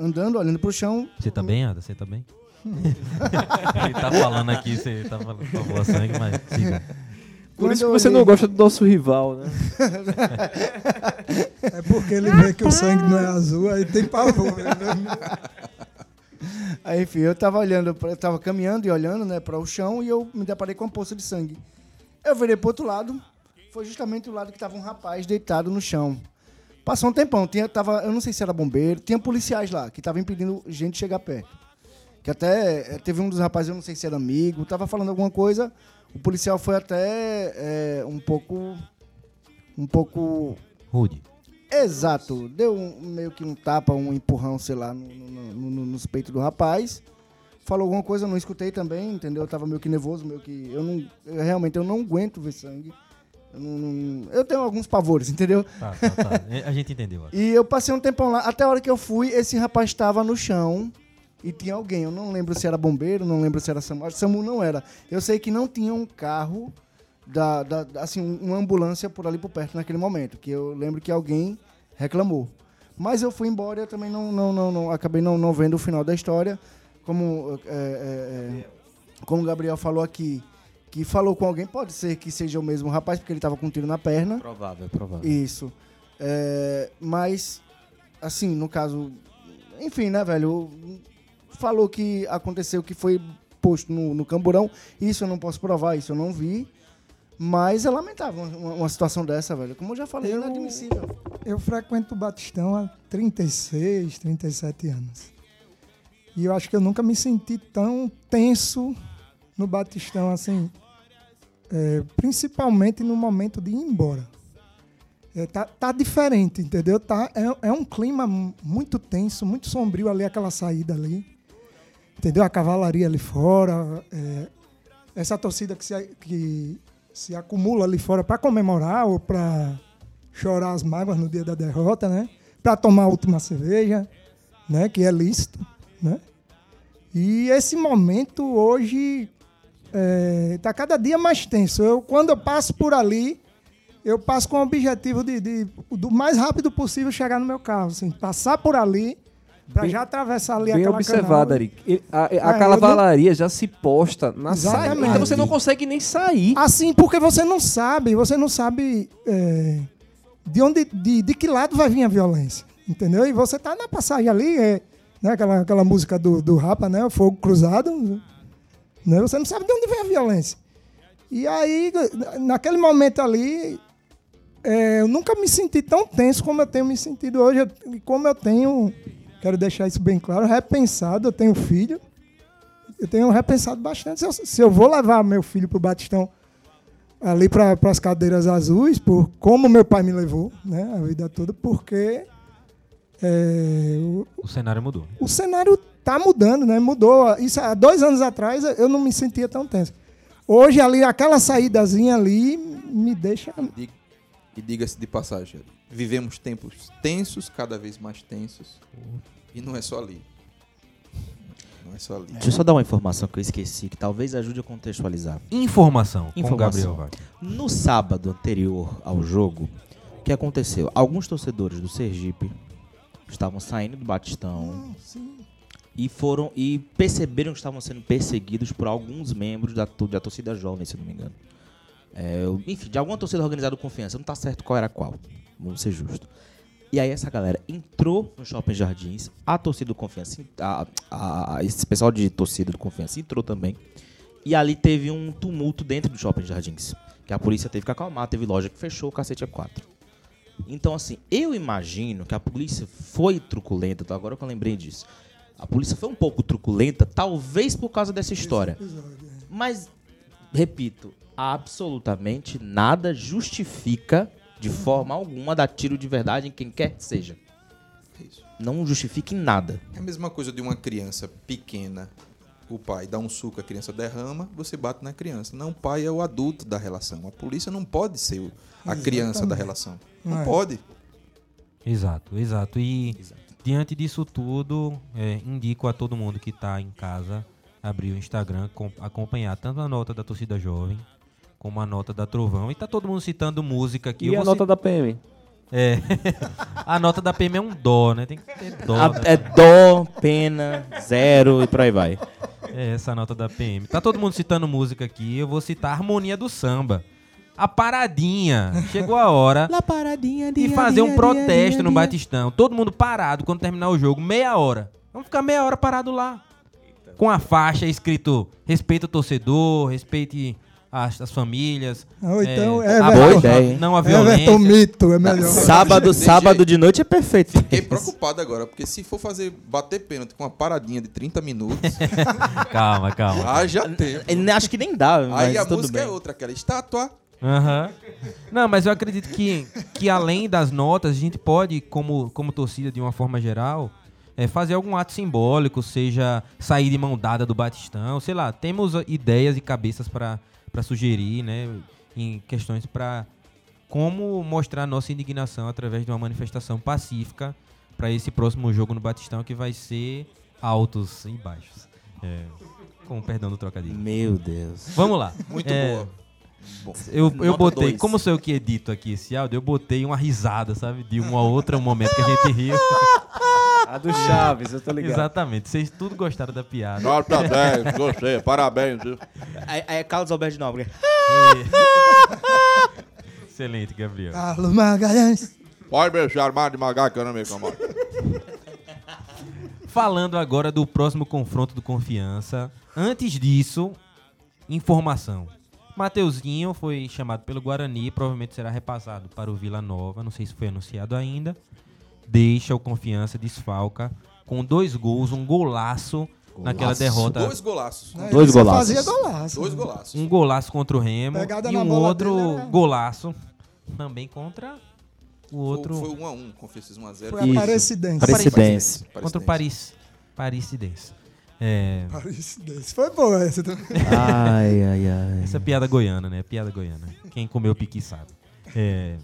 andando, olhando pro chão. Você tá bem, Ada? Você tá bem? ele tá falando aqui, você tá falando favor, sangue, mas siga. Por Quando isso que você olhei- não gosta do nosso rival, né? É porque ele vê que o sangue não é azul, aí tem pavor. né? Aí, enfim, eu tava olhando, eu tava caminhando e olhando, né, para o chão e eu me deparei com uma poça de sangue. Eu virei pro outro lado, foi justamente o lado que tava um rapaz deitado no chão. Passou um tempão, tinha, tava, eu não sei se era bombeiro, tinha policiais lá que estavam impedindo gente de chegar perto. Que até eh, teve um dos rapazes, eu não sei se era amigo, tava falando alguma coisa, o policial foi até eh, um pouco. Um pouco Rude. Exato. Deu um- meio que um tapa, um empurrão, sei lá, no, no- no- no- nos peitos do rapaz. Falou alguma coisa, eu não escutei também, entendeu? Eu tava meio que nervoso, meio que. Eu não. eu realmente eu não aguento ver sangue. Eu, tenho alguns pavores, entendeu? Tá, tá, tá. A gente entendeu. E eu passei um tempão lá, até a hora que eu fui, esse rapaz estava no chão e tinha alguém. Eu não lembro se era bombeiro, não lembro se era SAMU. SAMU não era. Eu sei que não tinha um carro, da, da- assim, uma ambulância por ali por perto naquele momento. Que eu lembro que alguém reclamou. Mas eu fui embora e eu também não, não, não, não- acabei não, não vendo o final da história. Como, é, é, como o Gabriel falou aqui, que falou com alguém, pode ser que seja o mesmo rapaz, porque ele estava com um tiro na perna. Provável, provável. Isso. É, mas, assim, no caso. Enfim, né, velho? Falou que aconteceu que foi posto no, no camburão. Isso eu não posso provar, isso eu não vi. Mas é lamentável uma, uma situação dessa, velho. Como eu já falei, é Eu- inadmissível. Eu frequento o Batistão há 36, 37 anos. E eu acho que eu nunca me senti tão tenso no Batistão assim, é, principalmente no momento de ir embora. É, tá, tá diferente, entendeu? Tá, é, é um clima mu- muito tenso, muito sombrio ali, aquela saída ali. Entendeu? A cavalaria ali fora, é, essa torcida que se, que se acumula ali fora para comemorar ou para chorar as mágoas no dia da derrota, né? Para tomar a última cerveja, né? Que é lícito, né? E esse momento hoje está cada dia mais tenso. Eu, quando eu passo por ali, eu passo com o objetivo de, de, do mais rápido possível chegar no meu carro. Assim, passar por ali, Bem- já atravessar ali Bem aquela observado. Ari. A, a É, cavalaria já se posta na saída. Então você não consegue nem sair. Assim, porque você não sabe, você não sabe é, de onde, de, de que lado vai vir a violência, entendeu? E você tá na passagem ali, é, né, aquela, aquela música do, do Rapa, né, o Fogo Cruzado, né, você não sabe de onde vem a violência. E aí, naquele momento ali, é, eu nunca me senti tão tenso como eu tenho me sentido hoje, e como eu tenho, quero deixar isso bem claro, repensado, eu tenho filho, eu tenho repensado bastante se eu, se eu vou levar meu filho pro Batistão ali para as cadeiras azuis, por como meu pai me levou, né, a vida toda, porque é, o, O cenário mudou. o cenário tá mudando, né? Mudou. Isso há dois anos atrás eu não me sentia tão tenso. Hoje ali aquela saídazinha ali me deixa E diga-se de passagem, vivemos tempos tensos, cada vez mais tensos. E não é só ali. Não é só ali. Deixa eu só dar uma informação que eu esqueci, que talvez ajude a contextualizar. Informação, com Informação. Gabriel Vai. No sábado anterior ao jogo, o que aconteceu? Alguns torcedores do Sergipe estavam saindo do Batistão e foram e perceberam que estavam sendo perseguidos por alguns membros da, da torcida jovem, se não me engano. É, enfim, de alguma torcida organizada do confiança, não tá certo qual era qual. Vamos ser justos. E aí essa galera entrou no Shopping Jardins, a torcida do Confiança, a, a- esse pessoal de torcida do Confiança entrou também. E ali teve um tumulto dentro do Shopping Jardins. Que a polícia teve que acalmar, teve loja que fechou, o cacete é quatro. Então, assim, eu imagino que a polícia foi truculenta, então agora que eu lembrei disso. A polícia foi um pouco truculenta, talvez por causa dessa história. Mas, repito, absolutamente nada justifica de forma alguma dar tiro de verdade em quem quer que seja. Isso. Não justifica em nada. É a mesma coisa de uma criança pequena. O pai dá um suco, a criança derrama, você bate na criança. Não, o pai é o adulto da relação. A polícia não pode ser a criança da relação. Não É. pode. Exato, exato. E diante disso tudo, é, indico a todo mundo que está em casa abrir o Instagram, com- acompanhar tanto a nota da torcida jovem como a nota da Trovão. E tá todo mundo citando música aqui. E Eu a nota da PM? É. a nota da PM é um dó, né? Tem que ter dó. A- é dó, pena, zero e por aí vai. É essa a nota da PM. Tá todo mundo citando música aqui. Eu vou citar a Harmonia do Samba. A paradinha. Chegou a hora paradinha de fazer um protesto no Batistão. Todo mundo parado quando terminar o jogo. Meia hora. Vamos ficar meia hora parado lá. Com a faixa escrito respeito o torcedor, respeite as, as famílias. Ou então, é, Everton- a- Boa ideia, hein? Não a Everton violência. Mito é melhor. Sábado, sábado de noite é perfeito. Fiquei preocupado agora, porque se for fazer bater pênalti com uma paradinha de 30 minutos, Calma, calma. haja tempo. Eu Acho que nem dá, Aí mas a tudo música bem. é outra, aquela estátua. Aham. Não, mas eu acredito que, que além das notas, a gente pode, como, como torcida de uma forma geral, é, fazer algum ato simbólico, seja sair de mão dada do Batistão, sei lá, temos ideias e cabeças para sugerir, né, em questões para como mostrar nossa indignação através de uma manifestação pacífica para esse próximo jogo no Batistão que vai ser altos e baixos. É, com o perdão do trocadilho. Meu Deus. Vamos lá. Muito É, boa. Bom, eu, eu botei, dois. como sou eu que edito aqui esse áudio, eu botei uma risada, sabe? De um a outro momento que a gente riu. A do Chaves, eu tô ligado. Exatamente. Vocês tudo gostaram da piada. Nota 10, gostei, parabéns. Aí, aí é Carlos Alberto de Nóbrega. Excelente, Gabriel. Carlos Magalhães. Pode me chamar de magar que eu não me incomodo. Falando agora do próximo confronto do Confiança. Antes disso, informação. Mateuzinho foi chamado pelo Guarani, provavelmente será repassado para o Vila Nova, não sei se foi anunciado ainda. Deixa o Confiança, desfalca, com dois gols, um golaço naquela derrota. Dois golaços. Né? Dois golaços. Fazia golaço. Dois golaços. Um golaço contra o Remo Pegada e um outro dele era- golaço também contra o outro Foi 1 a 1 confesso 1 a 0 Foi a Isso. Aparecidense. Aparecidense. contra o Paris Parisidense. É, Aparecidense. Foi boa essa. também. Ai, ai, ai. essa é piada goiana, né? Piada goiana. Quem comeu piqui sabe. É,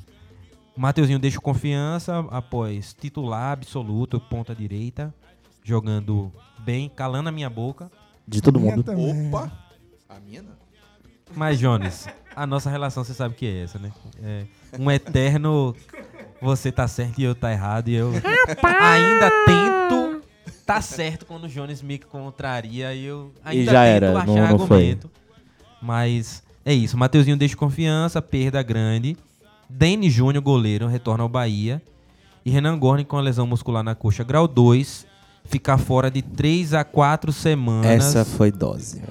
Mateuzinho deixa confiança após titular absoluto, ponta direita, jogando bem, calando a minha boca. De todo mundo. também. Opa! A minha não. Mas, Jones, a nossa relação você sabe que é essa, né? É um eterno você tá certo e eu tá errado. E eu ainda tento tá certo quando o Jones me contraria e eu E já tento era, achar não- não foi. argumento. Mas é isso, Mateuzinho deixa confiança, perda grande. Dene Júnior, goleiro, retorna ao Bahia. E Renan Gorni com a lesão muscular na coxa grau 2, ficar fora de 3 a 4 semanas. Essa foi dose.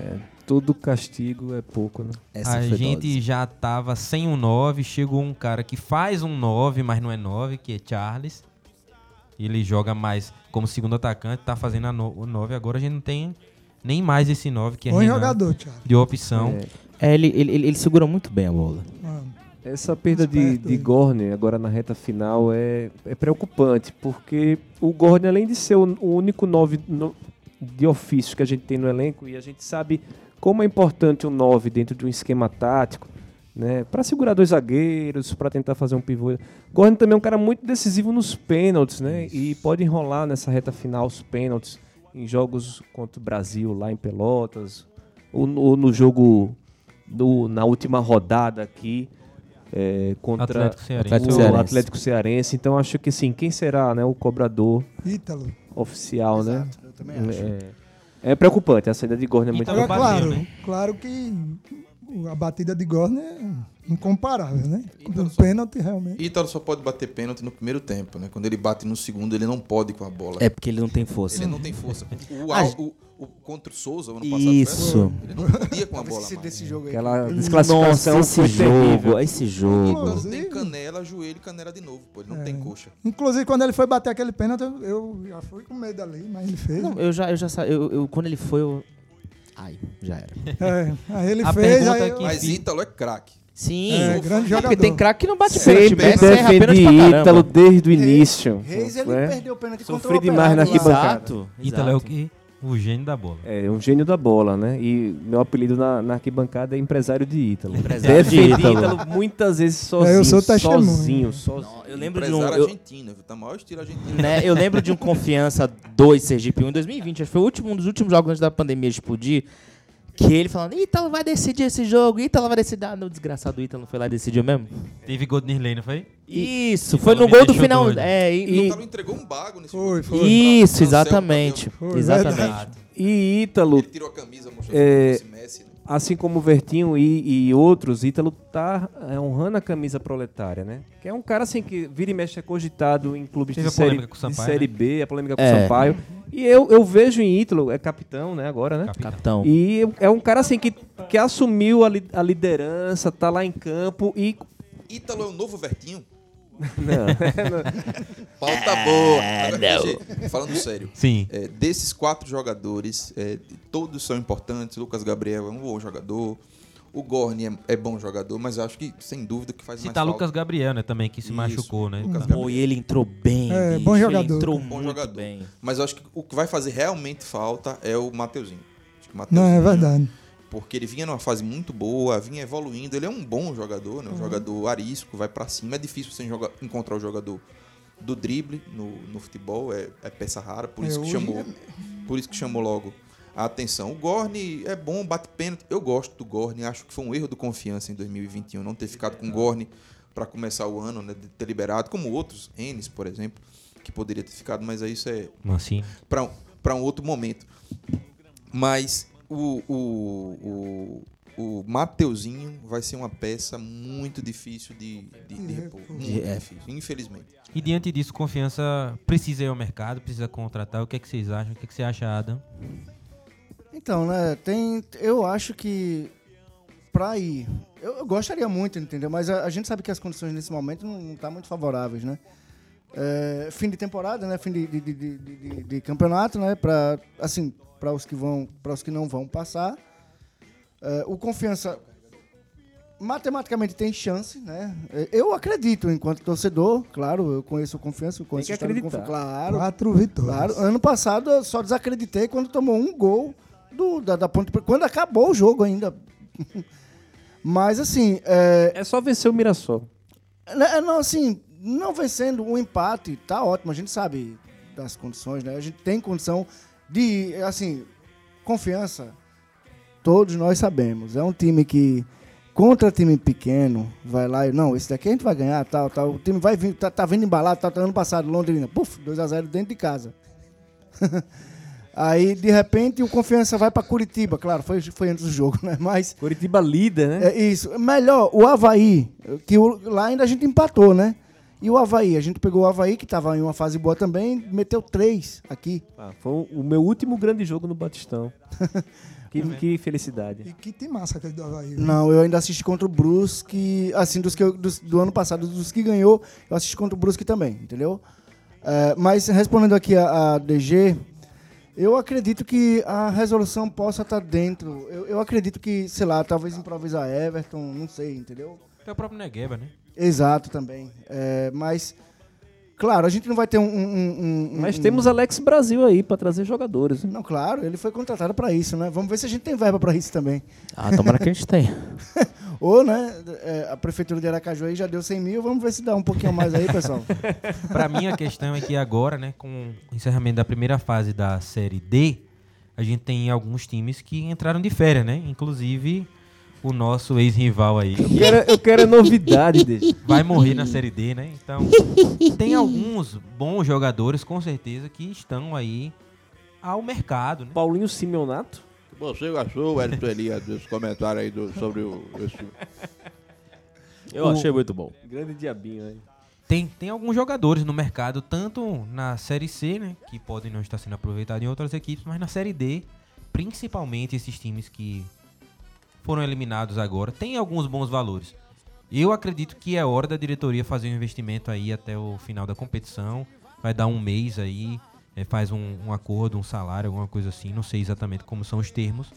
Todo castigo é pouco, né? Essa a foi gente dose. já tava sem um 9, chegou um cara que faz um 9, mas não é 9, que é Charles. Ele joga mais como segundo atacante, tá fazendo a no- o 9. Agora a gente não tem nem mais esse 9, que é Bom Renan, jogador, Thiago. de opção. É. É, ele, ele, ele, ele segura muito bem a bola. Essa perda de, Esperto de. Gorne agora na reta final é, é preocupante, porque o Gorne, além de ser o, o único 9 de ofício que a gente tem no elenco, e a gente sabe como é importante o 9 dentro de um esquema tático, né? Para segurar dois zagueiros, para tentar fazer um pivô. Gorne também é um cara muito decisivo nos pênaltis, né? E pode enrolar nessa reta final os pênaltis em jogos contra o Brasil lá em Pelotas, ou no, ou no jogo do- na última rodada aqui é, contra Atlético Cearense. o Atlético Cearense. Atlético Cearense. Então acho que sim, quem será né, o cobrador Ítalo. oficial, né? Exato, eu também acho. É, é preocupante, a saída de Gorne é muito Ítalo bateu, claro, né? claro que a batida de Gorne é incomparável, né? Então, Do só- pênalti, realmente. Ítalo só pode bater pênalti no primeiro tempo, né? Quando ele bate no segundo, ele não pode com a bola. É porque ele não tem força. Ele não tem força. O, Ah, o, o contra o Souza, ano passado, Isso. assim. ele não podia com a bola mais. desse jogo aí. Aquela desclassificação Nossa, esse jogo, esse jogo. Ítalo Inclusive- tem canela, joelho e canela de novo, pô. Ele não É. tem coxa. Inclusive, quando ele foi bater aquele pênalti, eu, eu já fui com medo ali, mas ele fez. Não, eu já, eu já sa- eu, eu- quando ele foi, eu... Ai, já era. É, aí ele A fez, aí é eu- que- Mas. Ítalo é craque. Sim. É, grande Porque jogador. tem craque que não bate pênalti. Sempre Messi erra pênalti defendi. Ítalo desde o início. Reis, ele né? perdeu o pênalti contra Sofri o demais na arquibancada. Exato. Ítalo é o que? O gênio da bola. É um gênio da bola, né? E meu apelido na, na arquibancada é empresário de Ítalo. Empresário de Ítalo. Ítalo muitas vezes sozinho. É, eu sou testemunha. sozinho, sozinho. Não, eu lembro de um... Empresário eu- argentino, viu? Tá maior estilo argentino. né, eu lembro de um Confiança 2 Sergipe 1 em 2020. Acho que foi o último, um dos últimos jogos antes da pandemia explodir. Que ele falando, Ítalo vai decidir esse jogo, Ítalo vai decidir. Ah, não, desgraçado Ítalo não foi lá e decidiu mesmo. Teve gol de Nirley, não foi? Isso, Ítalo foi no gol do final. doido. É, E e, Ítalo entregou um bago nesse Foi, jogo. foi. isso, exatamente. Foi, exatamente. verdade. E Ítalo, Ele tirou a camisa, mostrou É, fosse Messi. Né? Assim como o Vertinho e, e outros, Ítalo tá é, honrando a camisa proletária, né? Que é um cara assim que vira e mexe é cogitado em clubes Teve de a série, polêmica com o de Sampaio, série B, a polêmica com o É. Sampaio. E eu, eu vejo em Ítalo, é capitão, né, agora, né? Capitão. E é um cara assim que, que assumiu a, li- a liderança, tá lá em campo e. Ítalo é o novo Vertinho? Não, Pauta boa. Agora, gente, falando sério. Sim. É, desses quatro jogadores, é, todos são importantes. Lucas Gabriel é um bom jogador. O Gorni é, é bom jogador, mas acho que, sem dúvida, que faz mais Citar falta. Lucas Gabriel, né, também, que se Isso, machucou, né? Lucas Pô, e ele entrou bem. É, bicho, bom ele jogador. entrou Bom muito jogador. bem. Mas acho que o que vai fazer realmente falta é o Mateuzinho. Acho que o Não, é Mateuzinho, verdade. Porque ele vinha numa fase muito boa, vinha evoluindo. Ele é um bom jogador, né? Um jogador arisco, vai pra cima. É difícil você joga- encontrar o jogador do drible no, no futebol, é, é peça rara, por É, isso que chamou. Por isso que chamou logo a atenção. O Gorni é bom, bate pênalti. Eu gosto do Gorni, acho que foi um erro do confiança em 2021 não ter ficado com o Gorni para começar o ano, né? De ter liberado, como outros, Enes, por exemplo, que poderia ter ficado, mas aí isso é Assim. para um, pra um outro momento. Mas o, o, o, o Mateuzinho vai ser uma peça muito difícil de, de, de repor. Muito É. difícil, infelizmente. E diante disso, confiança precisa ir ao mercado, precisa contratar. O que é que vocês acham? O que, é que você acha, Adam? Então, né, tem. Eu acho que pra ir. Eu, eu gostaria muito, entendeu? Mas a, a gente sabe que as condições nesse momento não, não tá muito favoráveis, né? É, fim de temporada, né? Fim de, de, de, de, de- de campeonato, né? Pra, assim, para os que vão, para os que não vão passar. É, o confiança matematicamente tem chance, né? É, Eu acredito enquanto torcedor, claro, eu conheço o confiança, eu conheço que acreditar. Confiança, claro. Quatro vitórias. Claro, ano passado eu só desacreditei quando tomou um gol do, da, da Ponte quando acabou o jogo ainda. Mas assim, é, É só vencer o Mirassol. né, não, assim, não vencendo um empate, tá ótimo, a gente sabe das condições, né? A gente tem condição de, assim, confiança, todos nós sabemos. É um time que, contra time pequeno, vai lá e, não, esse daqui a gente vai ganhar, tal, tal. O time vai vir, tá, tá vindo embalado, tá, tá ano passado, Londrina, puf, 2x0 dentro de casa. Aí, de repente, o Confiança vai pra Curitiba. Claro, foi, foi antes do jogo, né? Mas Curitiba líder, né? é isso. Melhor, o Havaí, que o- lá ainda a gente empatou, né? E o Havaí, a gente pegou o Havaí, que tava em uma fase boa também, meteu três aqui. Ah, foi o- meu último grande jogo no Batistão. que, que felicidade. E que tem massa aquele do Havaí. viu? Não, eu ainda assisti contra o Brusque, assim, dos que eu- dos- do ano passado, dos que ganhou, eu assisti contra o Brusque também, entendeu? É, mas respondendo aqui a, a DG, eu acredito que a resolução possa estar dentro. Eu, eu acredito que, sei lá, talvez improvisar Everton, não sei, entendeu? Até o próprio Negueba, né? Exato também. É, mas, claro, a gente não vai ter um. um- um- Mas um- temos Alex Brasil aí pra trazer jogadores. né? Não, claro, ele foi contratado para isso, né? Vamos ver se a gente tem verba para isso também. Ah, tomara que a gente tenha. Ou, né, é, a prefeitura de Aracaju aí já deu 100 mil, vamos ver se dá um pouquinho mais aí, pessoal. Pra mim, a questão é que agora, né, com o encerramento da primeira fase da Série D, a gente tem alguns times que entraram de férias, né? Inclusive o nosso ex-rival aí. Eu quero, eu quero é novidade dele. vai morrer na Série D, né? Então, tem alguns bons jogadores, com certeza, que estão aí ao mercado, né? Paulinho Simeonato. Você achou, Wellington Elias, dos comentários aí do- sobre o, esse Eu O- achei muito bom. Grande diabinho aí. Tem, tem alguns jogadores no mercado, tanto na Série C, né? Que podem não estar sendo aproveitados em outras equipes, mas na Série D, principalmente esses times que foram eliminados agora, tem alguns bons valores. Eu acredito que é hora da diretoria fazer um investimento aí até o final da competição. Vai dar um mês aí, eh, faz um, um acordo, um salário, alguma coisa assim. Não sei exatamente como são os termos.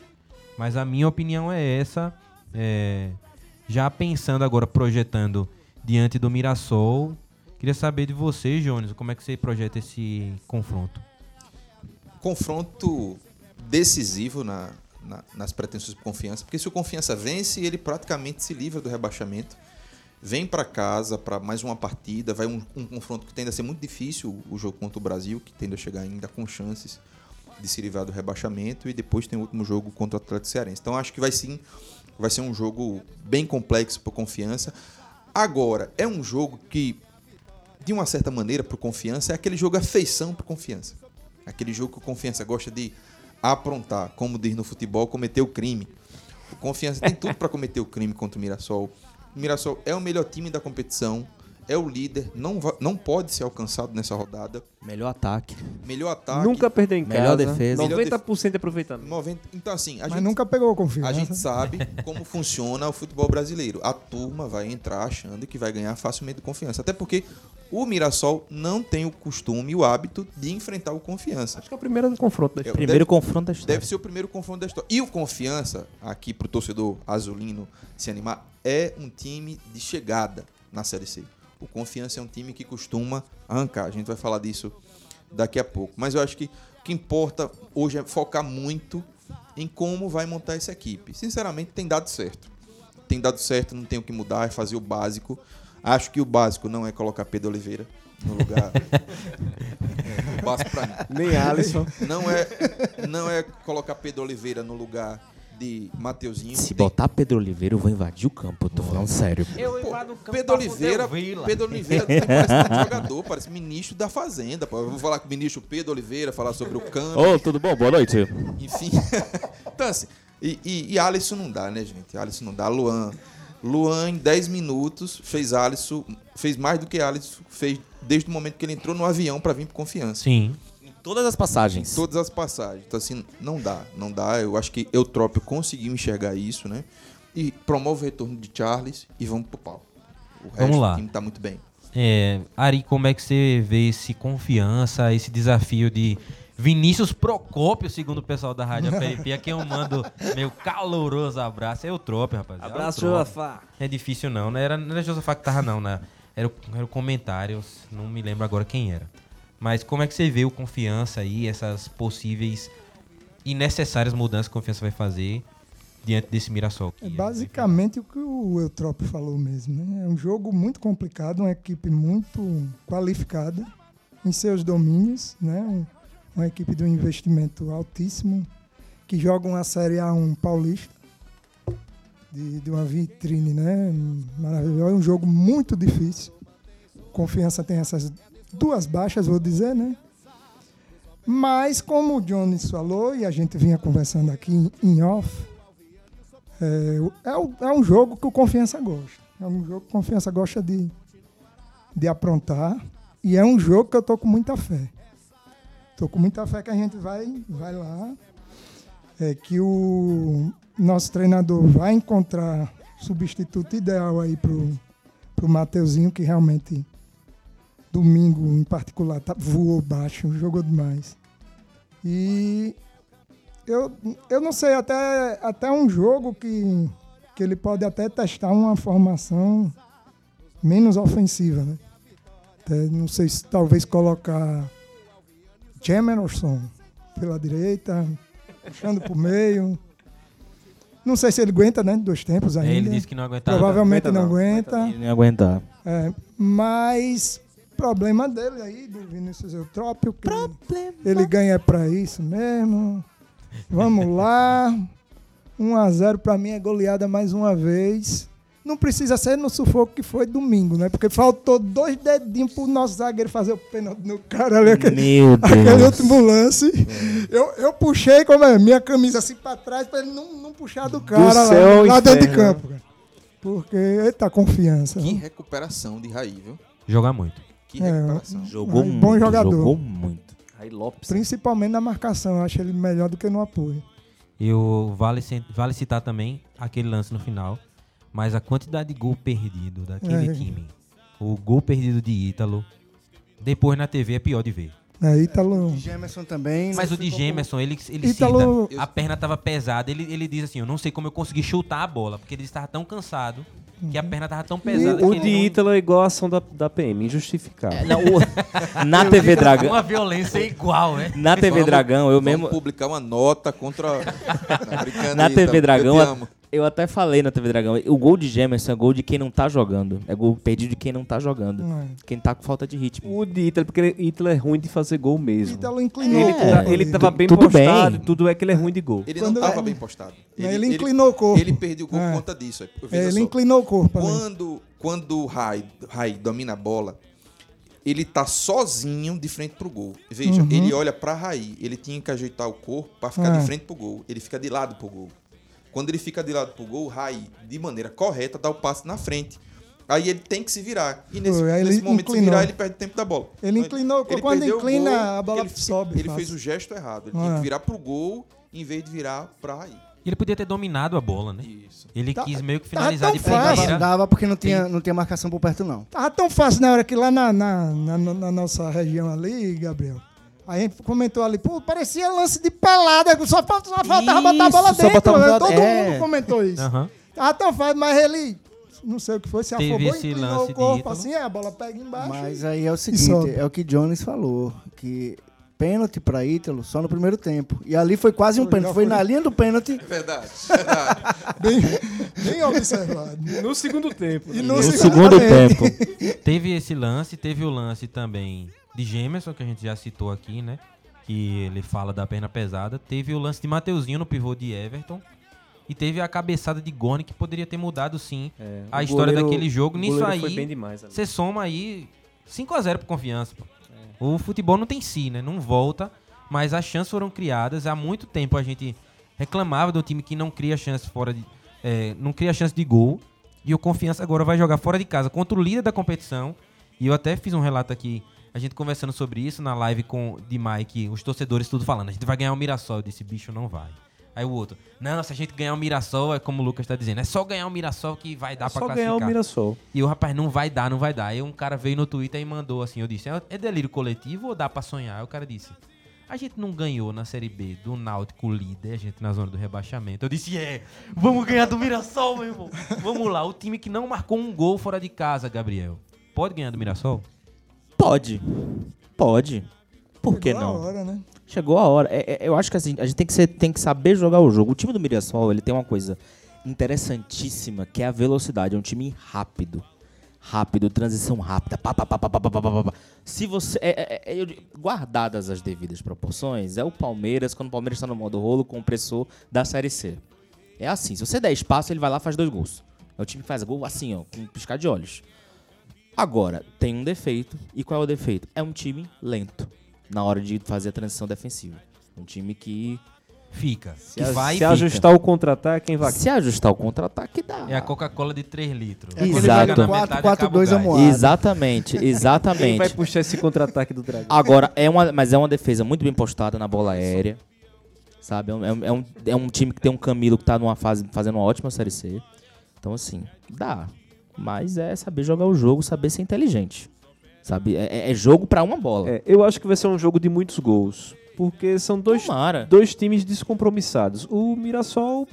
Mas a minha opinião é essa. eh, já pensando agora, projetando diante do Mirassol. Queria saber de você, Jones, como é que você projeta esse confronto? confronto decisivo na, na- nas pretensões de confiança, porque se o confiança vence, ele praticamente se livra do rebaixamento. Vem para casa para mais uma partida, vai um, um confronto que tende a ser muito difícil, o jogo contra o Brasil, que tende a chegar ainda com chances de se livrar do rebaixamento, e depois tem o último jogo contra o Atlético Cearense. Então acho que vai sim, vai ser um jogo bem complexo para confiança. Agora, é um jogo que, de uma certa maneira, para confiança, é aquele jogo afeição para confiança. Aquele jogo que o Confiança gosta de aprontar, como diz no futebol, cometer o crime. O Confiança tem tudo para cometer o crime contra o Mirassol. O Mirassol é o melhor time da competição, é o líder, não, não pode ser alcançado nessa rodada. Melhor ataque. Melhor ataque. Nunca perdeu em Melhor casa. defesa. 90% de aproveitamento. 90, então, assim, a Mas gente, nunca pegou confiança. a gente sabe como funciona o futebol brasileiro. A turma vai entrar achando que vai ganhar facilmente confiança. Até porque o Mirassol não tem o costume e o hábito de enfrentar o confiança. Acho que é o primeiro confronto da É, história. Primeiro deve- confronto da história. Deve ser o primeiro confronto da história. E o Confiança, aqui pro torcedor azulino se animar, é um time de chegada na Série C. O Confiança é um time que costuma arrancar. A gente vai falar disso daqui a pouco. Mas eu acho que o que importa hoje é focar muito em como vai montar essa equipe. Sinceramente, tem dado certo. Tem dado certo, não tem o que mudar, é fazer o básico. Acho que o básico não é colocar Pedro Oliveira no lugar. É, o básico pra mim. Nem Alisson. Não é, não é colocar Pedro Oliveira no lugar de Mateuzinho. Se Tem- botar Pedro Oliveira, eu vou invadir o campo. Eu tô falando sério. Eu Pô, invado o campo Pedro pra Oliveira. Pedro Oliveira tem- parece um jogador, parece ministro da Fazenda. pô. Eu vou falar com o ministro Pedro Oliveira, falar sobre o campo, Ô, tudo bom? Boa noite. enfim. então, assim, e, e, e Alisson não dá, né, gente? Alisson não dá. Luan. Luan, em 10 minutos, fez Alisson, fez mais do que Alisson fez desde o momento que ele entrou no avião para vir pro confiança. Sim. Todas as passagens. Todas as passagens. Então, assim, não dá. Não dá. Eu acho que Eutrópio conseguiu enxergar isso, né? E promove o retorno de Charles e vamos pro pau. O resto Vamos lá. do time tá muito bem. É, Ari, como é que você vê esse confiança, esse desafio de Vinícius Procópio, segundo o pessoal da Rádio Peripia, que eu mando meu caloroso abraço. É o Trope, rapaz. Abraço, é o Trope. Josafá. É difícil não, não era, não era Josafá que tava não, né? Era era o comentário, não me lembro agora quem era. Mas como é que você vê o confiança aí, essas possíveis e necessárias mudanças que a confiança vai fazer diante desse Mirassol? É basicamente o que o Eutrópio falou mesmo. Né? É um jogo muito complicado, uma equipe muito qualificada em seus domínios, né? Um- uma equipe de um investimento altíssimo, que joga uma Série A1 paulista, de, de uma vitrine né? maravilhosa. É um jogo muito difícil. Confiança tem essas duas baixas, vou dizer, né? Mas, como o Jones falou, e a gente vinha conversando aqui em- off, é, é, é um jogo que o Confiança gosta. É um jogo que o Confiança gosta de, de aprontar. E é um jogo que eu tô com muita fé. Tô com muita fé que a gente vai, vai lá. É que o nosso treinador vai encontrar substituto ideal aí pro, pro Mateuzinho, que realmente domingo em particular tá, voou baixo, jogou demais. E eu, eu não sei, até, até um jogo que, que ele pode até testar uma formação menos ofensiva, né? Até, não sei se talvez colocar Jemerson pela direita, puxando pro meio. Não sei se ele aguenta, né? Dois tempos ainda. É, ele disse que não aguentava. Provavelmente Aguenta não não, aguenta. Ele não ia aguentar. É, mas problema dele aí, do Vinícius Eutrópio, que ele, ele ganha pra isso mesmo. Vamos lá. 1x0 pra mim é goleada mais uma vez. Não precisa ser no sufoco que foi domingo, né? Porque faltou dois dedinhos pro nosso zagueiro fazer o pênalti no cara ali. Aquele, Meu aquele Deus. último lance. Eu, eu puxei como é, minha camisa assim pra trás pra ele não, não puxar do cara lá, céu lá dentro de campo. cara. Porque, eita, confiança. Que viu? recuperação de Raí, viu? Jogar muito. Que É, recuperação. Jogou Mas muito. bom jogador. Jogou muito. Aí Lopes. Principalmente na marcação, eu acho ele melhor do que no apoio. E o vale, vale citar também aquele lance no final, mas a quantidade de gol perdido daquele É. time. O gol perdido de Ítalo, depois na TV é pior de ver. É, Ítalo. Gemerson também. Mas o de Gemerson, ele, ele Ítalo- cita, a perna tava pesada. Ele, ele diz assim, eu não sei como eu consegui chutar a bola, porque ele estava tão cansado que a perna tava tão pesada O que de ele não- Ítalo é igual a ação da, da PM, injustificável. É, não, o- na TV Dragão. Uma violência igual, né? Na TV Vamos- Dragão, eu vamos mesmo. publicar uma nota contra. Na aí, TV tá? Dragão. Eu até falei na TV Dragão, o gol de Gemerson é gol de quem não tá jogando. É gol perdido de quem não tá jogando. É. Quem tá com falta de ritmo. O de Ítalo, porque ele- Ítalo é ruim de fazer gol mesmo. Ítalo inclinou. Ele, o É, corpo ele tava bem tudo postado, bem. tudo é que ele é ruim de gol. Ele Quando- não estava é- bem postado. Ele inclinou o corpo. Ele perdeu o gol É. por conta disso. É, ele só. inclinou o corpo. Quando, quando o Rai, Rai domina a bola, ele tá sozinho de frente pro gol. Veja, Uhum. ele olha pra Rai, ele tinha que ajeitar o corpo pra ficar É. de frente pro gol. Ele fica de lado pro gol. Quando ele fica de lado pro gol, o Rai, de maneira correta, dá o passe na frente. Aí ele tem que se virar. E nesse, Foi, nesse ele momento de se inclinou. virar, ele perde o tempo da bola. Ele Então, inclinou, ele quando perdeu o inclina, gol, a bola ele, sobe Ele fácil. fez o gesto errado. Ele tinha É. que virar pro gol em vez de virar pra Rai. Ele podia ter dominado a bola, né? Isso. Ele Tá- quis meio que tava finalizar tão de fácil. primeira. Dava, dava porque não tinha, não tinha marcação por perto, não. Tava tão fácil na hora que lá na, na, na, na nossa região ali, Gabriel. A gente comentou ali, pô, parecia lance de pelada, só, fa- só faltava botar a bola Isso, dentro. né? Todo é. mundo comentou isso. Aham. Tava tão fácil, mas ele, não sei o que foi, se Teve afobou, esse inclinou o corpo assim, a bola pega embaixo. Mas e- aí é o seguinte, é o que Jones falou, que pênalti pra Ítalo só no primeiro tempo. E ali foi quase um Foi, pênalti. Foi na linha do pênalti. Verdade, verdade. bem, bem observado. No segundo tempo. E né? no No segundo segundo tempo. Teve esse lance, teve o lance também de Gemerson, que a gente já citou aqui, né? Que ele fala da perna pesada. Teve o lance de Mateuzinho no pivô de Everton. E teve a cabeçada de Goni, que poderia ter mudado, sim, É, a história goleiro- daquele jogo. Nisso aí, você soma aí 5x0 pro confiança. pô. O futebol não tem si, né? Não volta, mas as chances foram criadas. Há muito tempo a gente reclamava do time que não cria chance fora de. é, não cria chance de gol. E o Confiança agora vai jogar fora de casa contra o líder da competição. E eu até fiz um relato aqui, a gente conversando sobre isso na live com de Mike, os torcedores tudo falando, a gente vai ganhar o Mirassol. Eu disse, bicho, não vai. Aí o outro, não, se a gente ganhar o Mirassol, é como o Lucas tá dizendo, é só ganhar o Mirassol que vai dar pra Só classificar. ganhar o Mirassol. E o rapaz, não vai dar, não vai dar. Aí um cara veio no Twitter e mandou assim, eu disse, "É- é delírio coletivo ou dá pra sonhar? Aí o cara disse, a gente não ganhou na Série B do Náutico líder, a gente na zona do rebaixamento. Eu disse, é, vamos ganhar do Mirassol, meu irmão. Vamos lá, o time que não marcou um gol fora de casa, Gabriel. Pode ganhar do Mirassol? Pode. Pode. Por Chegou que não? A hora, né? Chegou a hora. É, é, eu acho que assim, a gente tem que, ser, tem que saber jogar o jogo. O time do Mirassol, ele tem uma coisa interessantíssima, que é a velocidade. É um time rápido. Rápido, transição rápida. Pá, pá, pá, pá, pá, pá, pá, pá. Se você. É, é, é guardadas as devidas proporções, é o Palmeiras, quando o Palmeiras está no modo rolo, compressor da Série C. É assim, se você der espaço, ele vai lá e faz dois gols. É o time que faz gol assim, ó, com piscar de olhos. Agora, tem um defeito. E qual é o defeito? É um time lento. na hora de fazer a transição defensiva. Um time que Fica. Se, Que a- vai se fica. ajustar o contra-ataque, quem vai? se ajustar o contra-ataque dá. É a Coca-Cola de 3 litros. É Exato. Chega na metade, 4-4-2 acaba o gás. amuado. Exatamente, Quem vai exatamente. puxar esse contra-ataque do Dragão? Agora, é uma, mas é uma defesa muito bem postada na bola aérea. Sabe? É um, é um- é um, é um time que tem um Camilo que tá numa fase fazendo uma ótima Série C. Então, assim, dá. Mas é saber jogar o jogo, saber ser inteligente. Sabe? É, é jogo pra uma bola. É, eu acho que vai ser um jogo de muitos gols. Porque são dois, Tomara. dois times descompromissados. O Mirassol,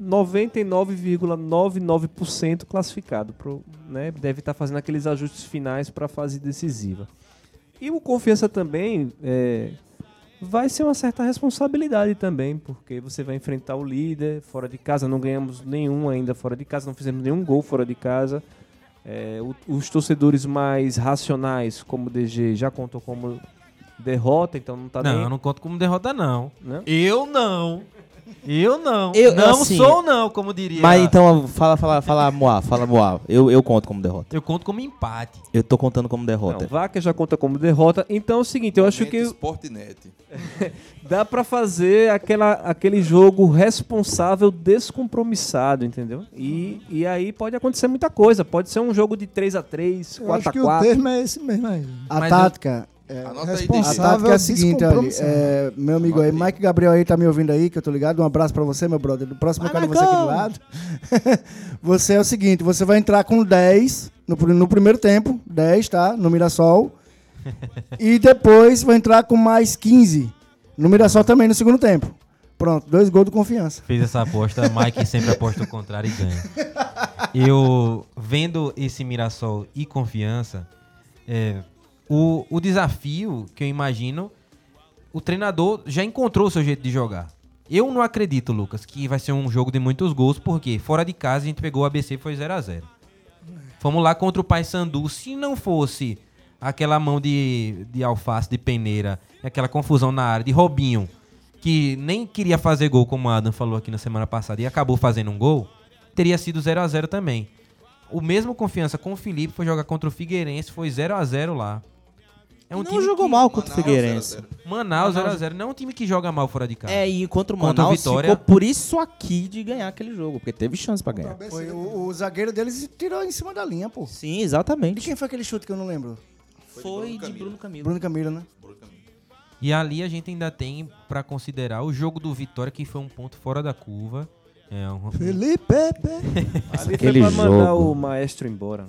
99,99% classificado. Pro, né, deve estar fazendo aqueles ajustes finais para a fase decisiva. E o Confiança também é, vai ser uma certa responsabilidade também, porque você vai enfrentar o líder fora de casa. Não ganhamos nenhum ainda fora de casa, não fizemos nenhum gol fora de casa. É, os torcedores mais racionais, como o DG, já contou como derrota, então não tá Não, nem... eu não conto como derrota, não. Né? Eu não. Eu não. Eu- não assim, sou, não, como diria. Mas então, fala, fala, fala Moá, fala Moá. Eu, eu conto como derrota. Eu conto como empate. Eu tô contando como Não, derrota. Vaca já conta como derrota. Então é o seguinte, eu acho que Sportnet. dá pra fazer aquela, aquele jogo responsável descompromissado, entendeu? E, e aí pode acontecer muita coisa. Pode ser um jogo de 3 a 3 Eu acho 4 que a o 4 termo é esse mesmo aí. A Mas tática. É, Anota aí, a Responsável. Tática é a seguinte, olha, descompromissado. é, meu amigo aí, Mike Gabriel aí tá me ouvindo aí, que eu tô ligado. Um abraço pra você, meu brother. Do próximo eu Vai, quero você aqui do lado. você é o seguinte, você vai entrar com 10 no, no primeiro tempo, 10, tá? No Mirassol. e depois vai entrar com mais 15 no Mirassol também no segundo tempo. Pronto, dois gols do confiança. Fez essa aposta, Mike sempre aposta o contrário e ganha. Eu, vendo esse Mirassol e confiança, é, o, o desafio que eu imagino, o treinador já encontrou o seu jeito de jogar. Eu não acredito, Lucas, que vai ser um jogo de muitos gols, porque fora de casa a gente pegou o ABC e foi 0 a 0 Fomos lá contra o Paysandu. Se não fosse aquela mão de, de alface, de peneira, aquela confusão na área de Robinho, que nem queria fazer gol, como o Adam falou aqui na semana passada, e acabou fazendo um gol, teria sido 0 a 0 também. O mesmo confiança com o Felipe foi jogar contra o Figueirense, foi 0 a 0 lá. É um não time jogou que- mal contra o Figueirense. 0 a 0. Manaus 0 a 0 não é um time que joga mal fora de casa. É, e contra o Contra Manaus Vitória. ficou por isso aqui de ganhar aquele jogo, porque teve chance pra ganhar. Foi o, o zagueiro deles tirou em cima da linha, pô. Sim, E exatamente. quem foi aquele chute que eu não lembro? Foi de Bruno Camilo. Bruno Camilo, né? E ali a gente ainda tem pra considerar o jogo do Vitória, que foi um ponto fora da curva. É um- Felipe Pepe, Ali foi Aquele pra mandar jogo. o maestro embora.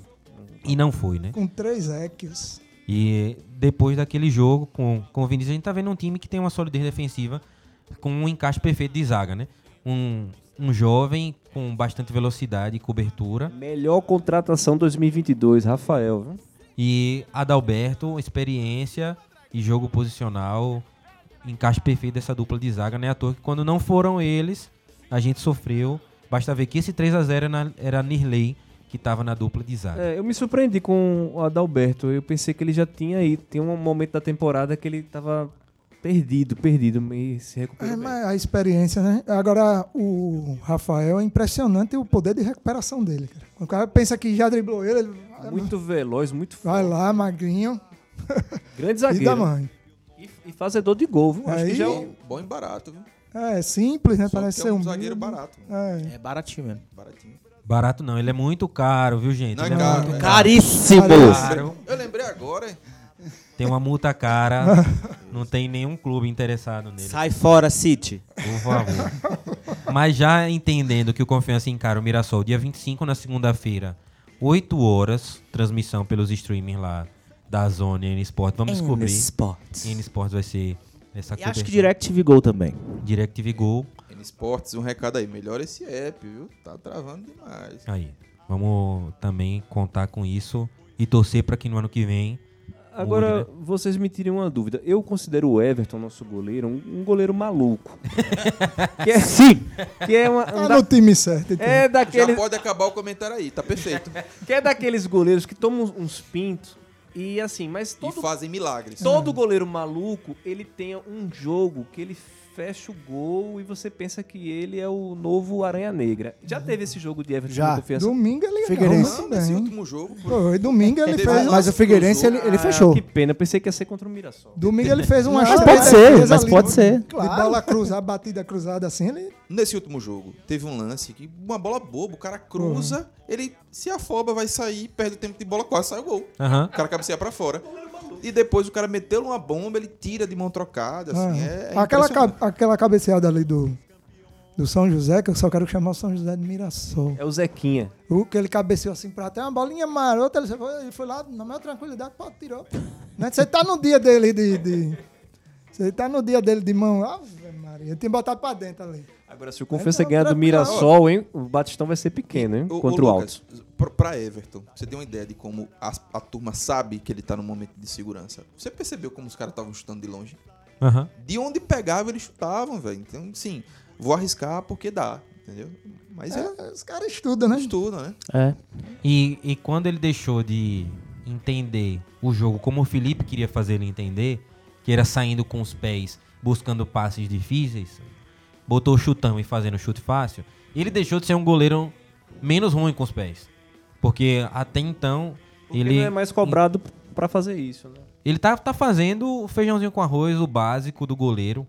E não foi, né? com três equis. E depois daquele jogo com, com o Vinícius, a gente tá vendo um time que tem uma solidez defensiva com um encaixe perfeito de zaga, né? Um, um jovem com bastante velocidade e cobertura. Melhor contratação 2022, Rafael. viu? E Adalberto, experiência e jogo posicional, encaixe perfeito dessa dupla de zaga, né? À toa que quando não foram eles, a gente sofreu. Basta ver que esse 3 a 0 era, era Nirley, que tava na dupla de zaga. É, eu me surpreendi com o Adalberto. Eu pensei que ele já tinha aí. Tem um momento da temporada que ele tava perdido, perdido, e se recuperou. É, bem. mas a experiência, né? Agora, o Rafael é impressionante o poder de recuperação dele, cara. Quando o cara pensa que já driblou ele, ele Muito veloz, muito vai forte. lá, magrinho, Grande e da zagueiro. mãe. E, e fazedor de gol, viu? Acho Aí- que já é Bom, um- bom e barato, viu? É simples, né? Só Parece que ser é um um zagueiro barato. É. É baratinho mesmo. Baratinho. Barato não, ele é muito caro, viu, gente? Não é Ele caro, muito é. Caríssimo! caro. Eu lembrei agora, hein? Tem uma multa cara. não tem nenhum clube interessado nele. Sai fora, City. Por favor. Mas já entendendo que o Confiança encara o Mirassol dia 25 na segunda-feira, 8 horas, transmissão pelos streamings lá da Zona e N Sport. Vamos descobrir. Sports. N Sport vai ser essa E acho que. DirecTV Go também. DirecTV Go. N Sports, um recado aí. Melhora esse app, viu? Tá travando demais. Aí. Vamos também contar com isso e torcer para que no ano que vem. Agora, mude, né? vocês me tirem uma dúvida. Eu considero o Everton, nosso goleiro, um, um goleiro maluco. que é, Sim! Que é, uma, um Tá da- no time certo. Então. é Já daqueles, pode acabar o comentário aí, tá perfeito. que é daqueles goleiros que tomam uns pintos e assim, mas E todo, fazem milagres. todo goleiro maluco, ele tem um jogo que ele fecha o gol e você pensa que ele é o novo Aranha Negra. Já teve esse jogo de Everton Já. confiança? Domingo ele Figueirense. ganhou Nesse muito bem. último jogo, Foi, domingo ele fez. um Mas o Figueirense, ele, ele Ah, fechou. Que pena, pensei que ia ser contra o Mirassol. Domingo ele fez uma Mas pode ser, mas pode de- ser. De bola cruzada, batida cruzada assim, ele. nesse último jogo, teve um lance que uma bola boba, o cara cruza, ele se afoba, vai sair, perde o tempo de bola, quase sai o gol. Aham. O cara cabeceia pra fora. E depois o cara meteu uma bomba, ele tira de mão trocada, assim, é, é aquela, aquela cabeceada ali do, do São José, que eu só quero chamar o São José de Mirassol. É o Zequinha. O que ele cabeceou assim pra trás, uma bolinha marota, ele foi, ele foi lá na maior tranquilidade, pô, tirou. Né? Você tá no dia dele de. de- Você tá no dia dele de mão. Ave Maria, tem botado pra dentro ali. Agora, se o Confiança É, ganhar do. Mirassol, hein, o Batistão vai ser pequeno, hein? Ô, contra o Lucas, pra- Pra Everton, você tem uma ideia de como a, a turma sabe que ele tá num momento de segurança. Você percebeu como os caras estavam chutando de longe? Aham. De onde pegavam, eles chutavam, velho. Então, sim, vou arriscar porque dá, entendeu? Mas é, É, os caras estudam, né? estudo, né? É. E, e quando ele deixou de entender o jogo como o Felipe queria fazer ele entender, que era saindo com os pés, buscando passes difíceis, botou o chutão e fazendo chute fácil, ele deixou de ser um goleiro menos ruim com os pés. Porque até então Porque ele não é mais cobrado pra fazer isso, né? ele tá, tá fazendo o feijãozinho com arroz, o básico do goleiro.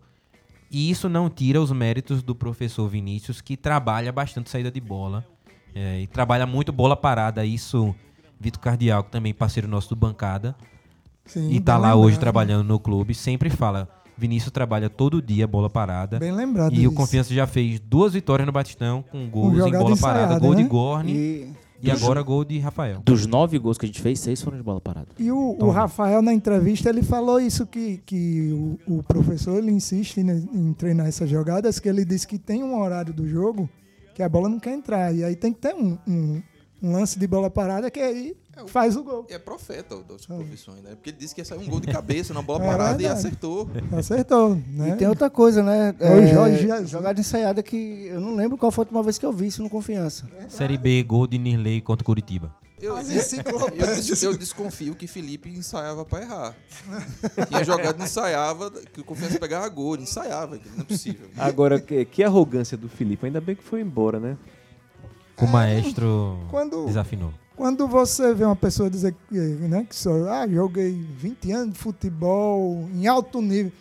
E isso não tira os méritos do professor Vinícius, que trabalha bastante saída de bola. é, e trabalha muito bola parada. Isso, Vitor Cardial, que também parceiro nosso do Bancada, Sim, e tá lá hoje trabalhando no clube, sempre fala: Vinícius trabalha todo dia bola parada. Bem lembrado. E o disso. Confiança já fez duas vitórias no Batistão, com gols em jogada bola parada. Gol de né? Gorne e, E agora gol de Rafael. Dos nove gols que a gente fez, seis foram de bola parada. E o, o. Rafael, na entrevista, ele falou isso, que, que o, o professor ele insiste né, em treinar essas jogadas, que ele disse que tem um horário do jogo que a bola não quer entrar. E aí tem que ter um, um, um lance de bola parada que aí faz o gol. É profeta das profissões, né? Porque ele disse que ia sair um gol de cabeça na bola É parada e verdade. acertou. Acertou, né? E tem outra coisa, né? É Jorge Jesus. jogada ensaiada que eu não lembro qual foi a última vez que eu vi isso no Confiança. Série B, gol de Nirley contra Curitiba. Eu, eu, eu desconfio que Felipe ensaiava pra errar. Tinha jogado, ensaiava, que o confiança pegava gol, ensaiava, não é possível. Agora, que, que arrogância do Felipe. Ainda bem que foi embora, né? O maestro Quando, desafinou. Quando você vê uma pessoa dizer que, né, que só, ah, joguei 20 anos de futebol em alto nível,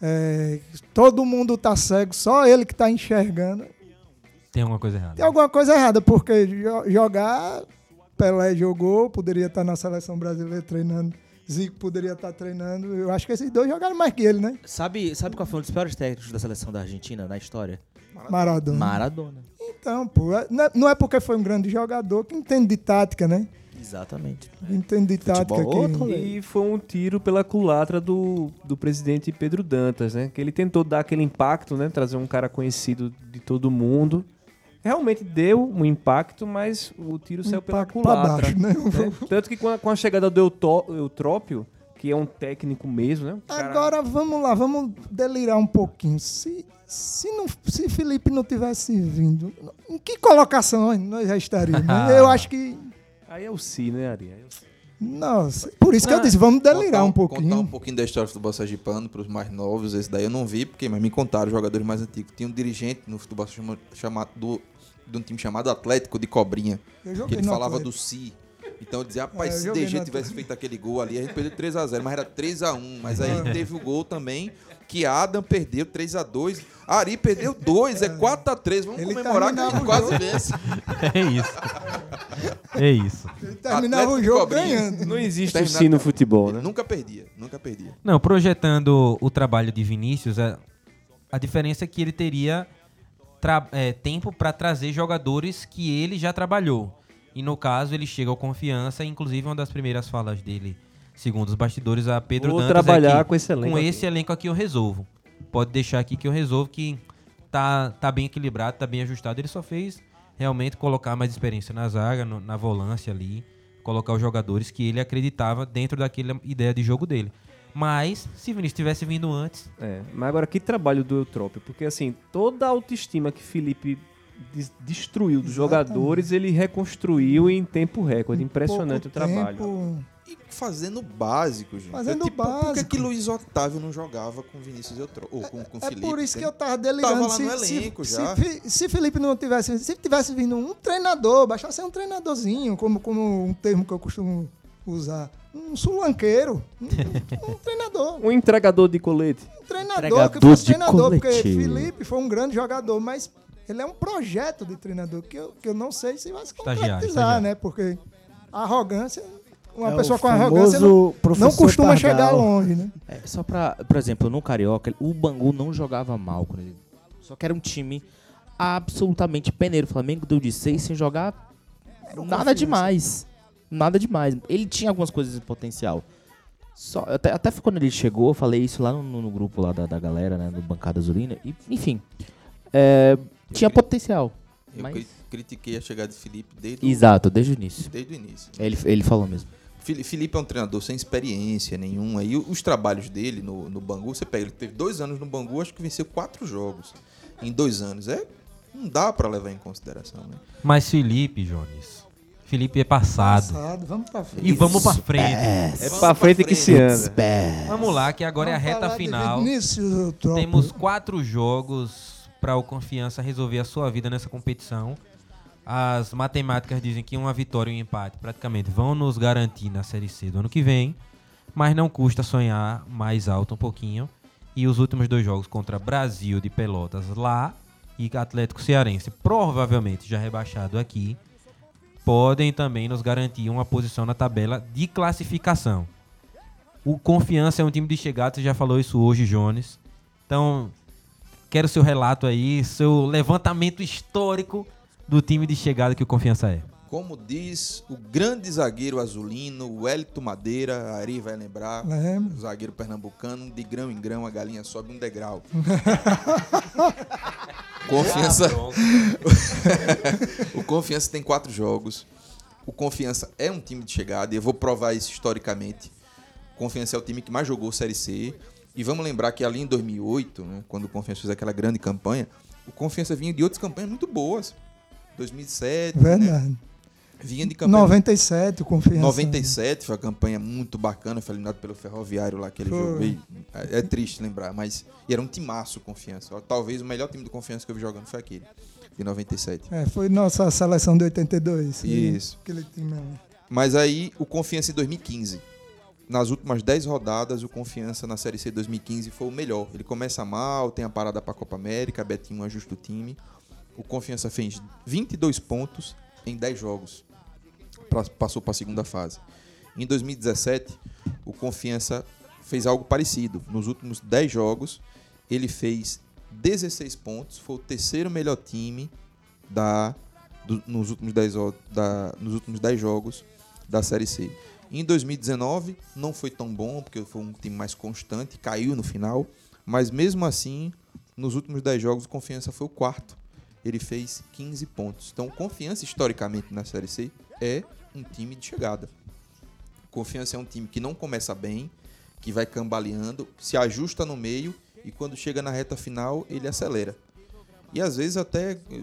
é, todo mundo tá cego, só ele que tá enxergando. Tem alguma coisa errada. Tem alguma coisa errada, porque jo- jogar, Pelé jogou, poderia estar na seleção brasileira treinando, Zico poderia estar treinando. Eu acho que esses dois jogaram mais que ele, né? Sabe, sabe qual foi um dos piores técnicos da seleção da Argentina na história? Maradona. Maradona. Então, pô, é- não é- não é porque foi um grande jogador que entende de tática, né? Exatamente. Entende de tática. Outro, E foi um tiro pela culatra do, do presidente Pedro Dantas, né? Que ele tentou dar aquele impacto, né? Trazer um cara conhecido de todo mundo. Realmente deu um impacto, mas o tiro saiu pela culatra. baixo, né? né? Tanto que com a, com a chegada do Eutrópio, que é um técnico mesmo, né? Cara- Agora vamos lá, vamos delirar um pouquinho. Se, se, não, se Felipe não tivesse vindo, em que colocação nós já estaríamos? Eu acho que. Aí é o Si, né, Ari? É Si. Nossa, por isso que eu disse, vamos delirar Contar um Contar um pouquinho. pouquinho da história do futebol sergipano para os mais novos. Esse daí eu não vi, porque mas me contaram, os jogadores mais antigos. Tinha um dirigente no futebol chama- chamado do, de um time chamado Atlético de Cobrinha, Eu que joguei ele falava Atlético. do Si. Então eu dizia, rapaz, É, se DG tivesse feito aquele gol ali, a gente perdeu 3x0, mas era 3x1. Mas aí É. teve o gol também, que Adam perdeu 3x2. Ari perdeu 2, é 4x3. Vamos Ele comemorar que a gente quase jogo. vence. É isso. É isso. Ele terminava Atlético o jogo Cobrinha. ganhando. Não existe Si no futebol, né? Nunca perdia, nunca perdia. Não, projetando o trabalho de Vinícius, a, a diferença é que ele teria tra- é, tempo para trazer jogadores que ele já trabalhou. E no caso, ele chega ao confiança, inclusive uma das primeiras falas dele, segundo os bastidores, a Pedro Vou Dantas, trabalhar é que, com esse elenco Com aqui. esse elenco aqui eu resolvo. Pode deixar aqui que eu resolvo, que tá, tá bem equilibrado, tá bem ajustado. Ele só fez realmente colocar mais experiência na zaga, no- na volância ali, colocar os jogadores que ele acreditava dentro daquela ideia de jogo dele. Mas, se Vinícius tivesse vindo antes, É, mas agora que trabalho do Eutrópio, porque assim, toda a autoestima que Felipe des- destruiu dos Exatamente. jogadores, ele reconstruiu em tempo recorde. Impressionante Pouco o trabalho. tempo. E fazendo o básico, gente. Fazendo é tipo, o Por que, básico. que Luiz Otávio não jogava com Vinícius Eutro, ou com, com É Felipe? por isso que eu tava delirando. Tava lá se, no se- elenco se, já. Fi- se Felipe não tivesse. Se tivesse vindo um treinador, baixasse um treinadorzinho, como, como um termo que eu costumo usar. Um sulanqueiro. Um, um treinador. Um entregador de colete. Um treinador que Entregador fosse de treinador, porque. Felipe foi um grande jogador, mas ele é um projeto de treinador que eu, que eu não sei se vai se Estagiário, concretizar, estagiário. né? Porque a arrogância. Uma É pessoa o com arrogância não, não costuma Pardal. chegar longe, né? É, só pra, por exemplo, no Carioca, o Bangu não jogava mal. Ele, só que era um time absolutamente peneiro. O Flamengo deu de seis sem jogar nada demais. Nada demais. Ele tinha algumas coisas em potencial. Só, até, até quando ele chegou, eu falei isso lá no, no grupo lá da, da galera, né? No Bancada Azulina. E, enfim, é, tinha potencial. Eu Mas... cri- critiquei a chegada de Felipe desde, o- Exato, desde o início. desde o início. Ele, ele falou mesmo. Felipe é um treinador sem experiência nenhuma. E os trabalhos dele no, no Bangu, você pega, ele teve dois anos no Bangu, acho que venceu quatro jogos em dois anos. É, não dá pra levar em consideração, né? Mas Felipe, Jones. Felipe é passado. Passado, vamos pra frente. E vamos pra frente. É pra frente que se anda. Vamos lá, que agora é a Vamos reta final. Vinícius. Temos quatro jogos para o Confiança resolver a sua vida nessa competição. As matemáticas dizem que uma vitória e um empate praticamente vão nos garantir na Série C do ano que vem, mas não custa sonhar mais alto um pouquinho. E os últimos dois jogos contra Brasil de Pelotas lá e Atlético Cearense, provavelmente já rebaixado aqui, podem também nos garantir uma posição na tabela de classificação. O Confiança é um time de chegada, você já falou isso hoje, Jones. Então, quero seu relato aí, seu levantamento histórico do time de chegada que o Confiança é. Como diz o grande zagueiro azulino, o Wellington Madeira, a Ari vai lembrar, Lembro. o zagueiro pernambucano, de grão em grão a galinha sobe um degrau. Confiança. o Confiança tem quatro jogos. O Confiança é um time de chegada e eu vou provar isso historicamente. O Confiança é o time que mais jogou Série C. E vamos lembrar que ali em 2008, né, quando o Confiança fez aquela grande campanha, o Confiança vinha de outras campanhas muito boas. 2007, né? Verdade. Vinha de campanha 97, o confiança. 97 foi uma campanha muito bacana, foi eliminado pelo Ferroviário lá, aquele Foi. jogo. E é, é triste lembrar, mas e era um timaço confiança. Talvez o melhor time do confiança que eu vi jogando foi aquele, de 97. É, foi nossa seleção de 82. Isso. Aquele time. Mas aí o Confiança em 2015. Nas últimas 10 rodadas, o Confiança na Série C 2015 foi o melhor. Ele começa mal, tem a parada pra Copa América, Betinho ajusta o time. O Confiança fez 22 pontos em 10 jogos. Pra- passou para a segunda fase. Em 2017, o Confiança fez algo parecido. Nos últimos 10 jogos, ele fez 16 pontos, foi o terceiro melhor time da, do- nos, últimos 10, o- da, nos últimos 10 jogos da Série C. Em 2019, não foi tão bom, porque foi um time mais constante, caiu no final, mas mesmo assim, nos últimos 10 jogos, o Confiança foi o quarto. Ele fez 15 pontos. Então, Confiança, historicamente, na Série C, é um time de chegada. Confiança é um time que não começa bem, que vai cambaleando, se ajusta no meio e quando chega na reta final, ele acelera. E às vezes até eh,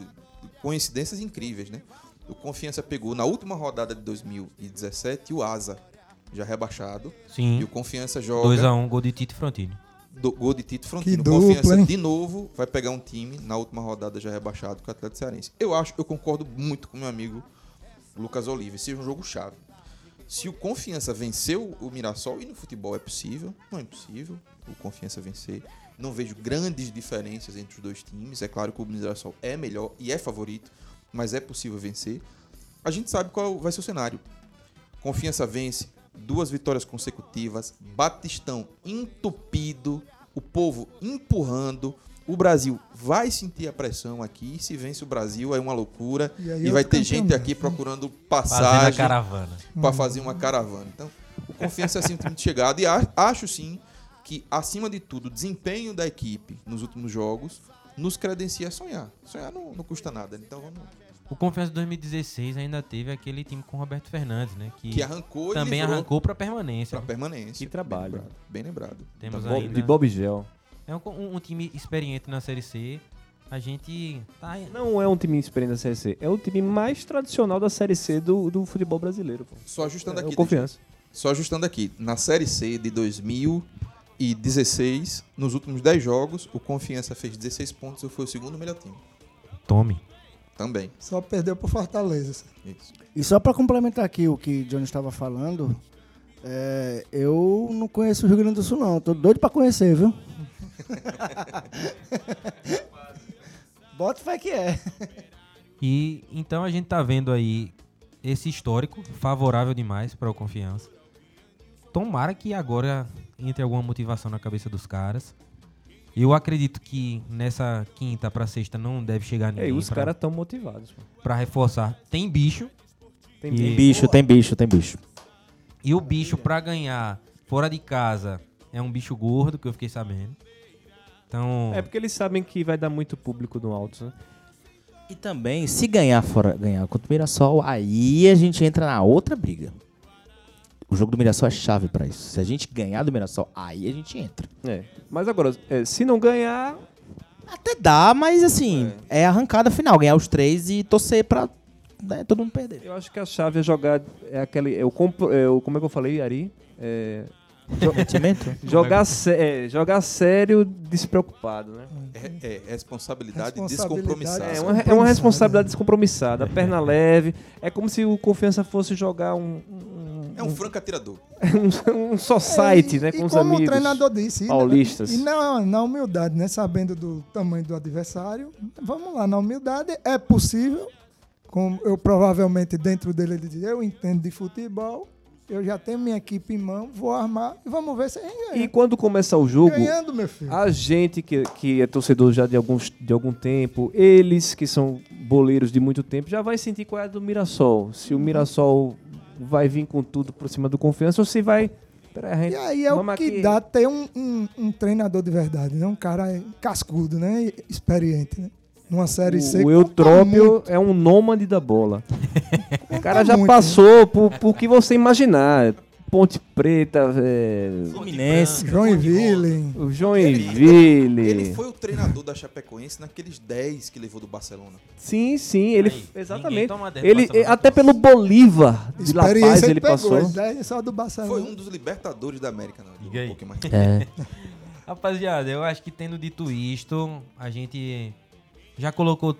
coincidências incríveis, né? O Confiança pegou na última rodada de 2017 o Asa, já rebaixado. Sim. E o Confiança joga 2x1, gol de Tito Frontini. Do, gol de Tito Frontino. O Confiança dupla, hein? de novo vai pegar um time na última rodada já rebaixado com o Atlético Cearense. Eu acho, eu concordo muito com meu amigo Lucas Oliva. Seja um jogo chave. Se o Confiança venceu o Mirassol, e no futebol é possível, não é impossível o Confiança vencer. Não vejo grandes diferenças entre os dois times. É claro que o Mirassol é melhor e é favorito, mas é possível vencer. A gente sabe qual vai ser o cenário. Confiança vence, duas vitórias consecutivas, Batistão entupido, o povo empurrando. O Brasil vai sentir a pressão aqui. Se vence o Brasil, é uma loucura. E E, vai outro ter gente aqui procurando passagem caravana. para fazer uma caravana. Então, o Confiança é assim um time de chegada. E acho sim que, acima de tudo, o desempenho da equipe nos últimos jogos nos credencia a sonhar. Sonhar não, não custa nada. Então vamos. O Confiança 2016 ainda teve aquele time com o Roberto Fernandes, né? Que, Que arrancou e também arrancou pra permanência. Pra permanência. Que trabalho. Bem lembrado. Bem lembrado. Temos Tá Bob- ainda- de Bob Gel. É um, um- um time experiente na Série C. A gente tá. Não é um time experiente da Série C, é o time mais tradicional da Série C do, do futebol brasileiro. Pô. Só ajustando É o aqui. Confiança. deixa- Só ajustando aqui, na Série C de 2016, nos últimos 10 jogos, o Confiança fez 16 pontos e foi o segundo melhor time. Tome. Também. Só perdeu pro Fortaleza. Isso. E só pra complementar aqui o que o Johnny estava falando, é, eu não conheço o Rio Grande do Sul, não. Tô doido pra conhecer, viu? Bota fé que é. E então a gente tá vendo aí esse histórico favorável demais para o Confiança. Tomara que agora entre alguma motivação na cabeça dos caras. Eu acredito que nessa quinta pra sexta não deve chegar E ninguém aí, os caras estão motivados. pô. pra reforçar. Tem bicho. Tem E- Tem bicho, tem bicho, tem bicho. E o bicho pra ganhar fora de casa é um bicho gordo, que eu fiquei sabendo. Então, É porque eles sabem que vai dar muito público no alto, né? E também, se ganhar fora, ganhar contra o Mirassol, aí a gente entra na outra briga. O jogo do Mirassol é chave pra isso. Se a gente ganhar do Mirassol, aí a gente entra. É. Mas agora, é, se não ganhar, Até dá, mas assim, é, a arrancada final. Ganhar os três e torcer pra né, todo mundo perder. eu acho que a chave é jogar. É aquele. É o, é o- como é que eu falei, Ari? É, Jogar, sé- é, jogar sério, despreocupado, né? É, é responsabilidade, Responsabilidade. descompromissada. É uma, é uma responsabilidade descompromissada, perna leve. É como se o Confiança fosse jogar um. um, É um franco atirador. um, um society, É, né? e, Com e os como amigos. o treinador disse, e na- paulistas. E na, na humildade, né? Sabendo do tamanho do adversário, vamos lá, na humildade é possível. Como eu provavelmente dentro dele ele diz, eu entendo de futebol, eu já tenho minha equipe em mão, vou armar e vamos ver se a gente ganha. E quando começar o jogo, Ganhando, meu filho. a gente que, que é torcedor já de, alguns, de algum tempo, eles que são boleiros de muito tempo, já vai sentir qual é a do Mirassol. Se o Mirassol vai vir com tudo por cima do Confiança ou se vai... Pera aí, a gente- E aí é o que aqui. dá ter um, um, um treinador de verdade, né? Um cara cascudo, né? Experiente, né? Numa série C. O, Eutrópio é um nômade da bola. O cara já muito, passou por, por que você imaginar. Ponte Preta, é, Fluminense. né? Joinville. o Joinville. Ele foi o treinador da Chapecoense naqueles 10 que levou do Barcelona. Sim, sim, ele Aí, exatamente. Ele até pelo Bolívar de La Paz ele ele passou. ele é só do Barcelona. Foi um dos Libertadores da América, não. Um pouquinho mais. É. Rapaziada, eu acho que tendo dito isto, a gente já colocou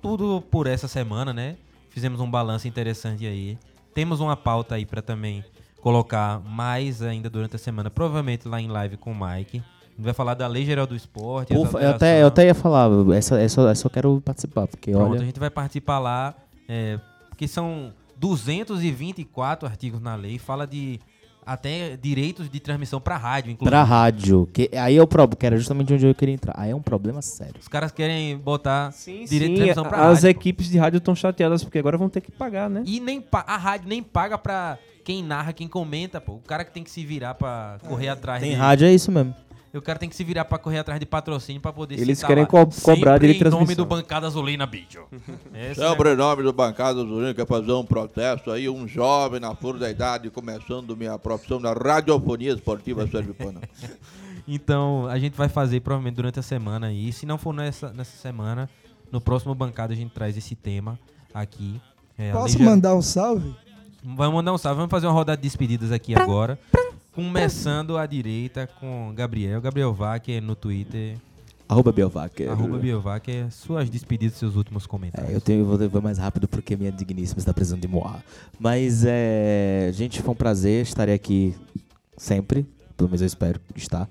tudo por essa semana, né? Fizemos um balanço interessante aí. Temos uma pauta aí pra também colocar mais ainda durante a semana, provavelmente lá em live com o Mike. A gente vai falar da Lei Geral do Esporte. As eu, até, eu até ia falar, essa, essa, essa eu quero participar, porque Pronto, a olha. gente vai participar lá, é, porque são 224 artigos na lei, fala de até direitos de transmissão pra rádio, inclusive. Pra rádio. Que, aí é o problema, que era justamente onde eu queria entrar. Aí é um problema sério. Os caras querem botar Sim, direito de sim, transmissão pra as rádio. equipes de rádio estão chateadas porque agora vão ter que pagar, né? E nem pa- a rádio nem paga pra quem narra, quem comenta, pô. O cara que tem que se virar pra correr atrás Tem de... rádio, é isso mesmo. O cara tem que se virar pra correr atrás de patrocínio pra poder Eles citar querem lá. co- cobrar Sempre direito de em nome transmissão. do Bancada Azulina, bicho. É o negócio. prenome do Bancada Zurina quer fazer um protesto aí, um jovem na flor da idade, começando minha profissão na radiofonia esportiva sergipana. Então, a gente vai fazer provavelmente durante a semana aí. Se não for nessa, nessa semana, no próximo Bancada a gente traz esse tema aqui. É, Posso mandar um salve? Vamos mandar um salve. Vamos fazer uma rodada de despedidas aqui agora. Começando à direita com Gabriel. Gabriel Vaque no Twitter. Arroba Bielvac. Arroba suas despedidas, seus últimos comentários. É, eu, tenho, vou vou mais rápido porque minha digníssima está precisando de moar. Mas, é, gente, foi um prazer. Estarei aqui sempre. Pelo menos eu espero estar.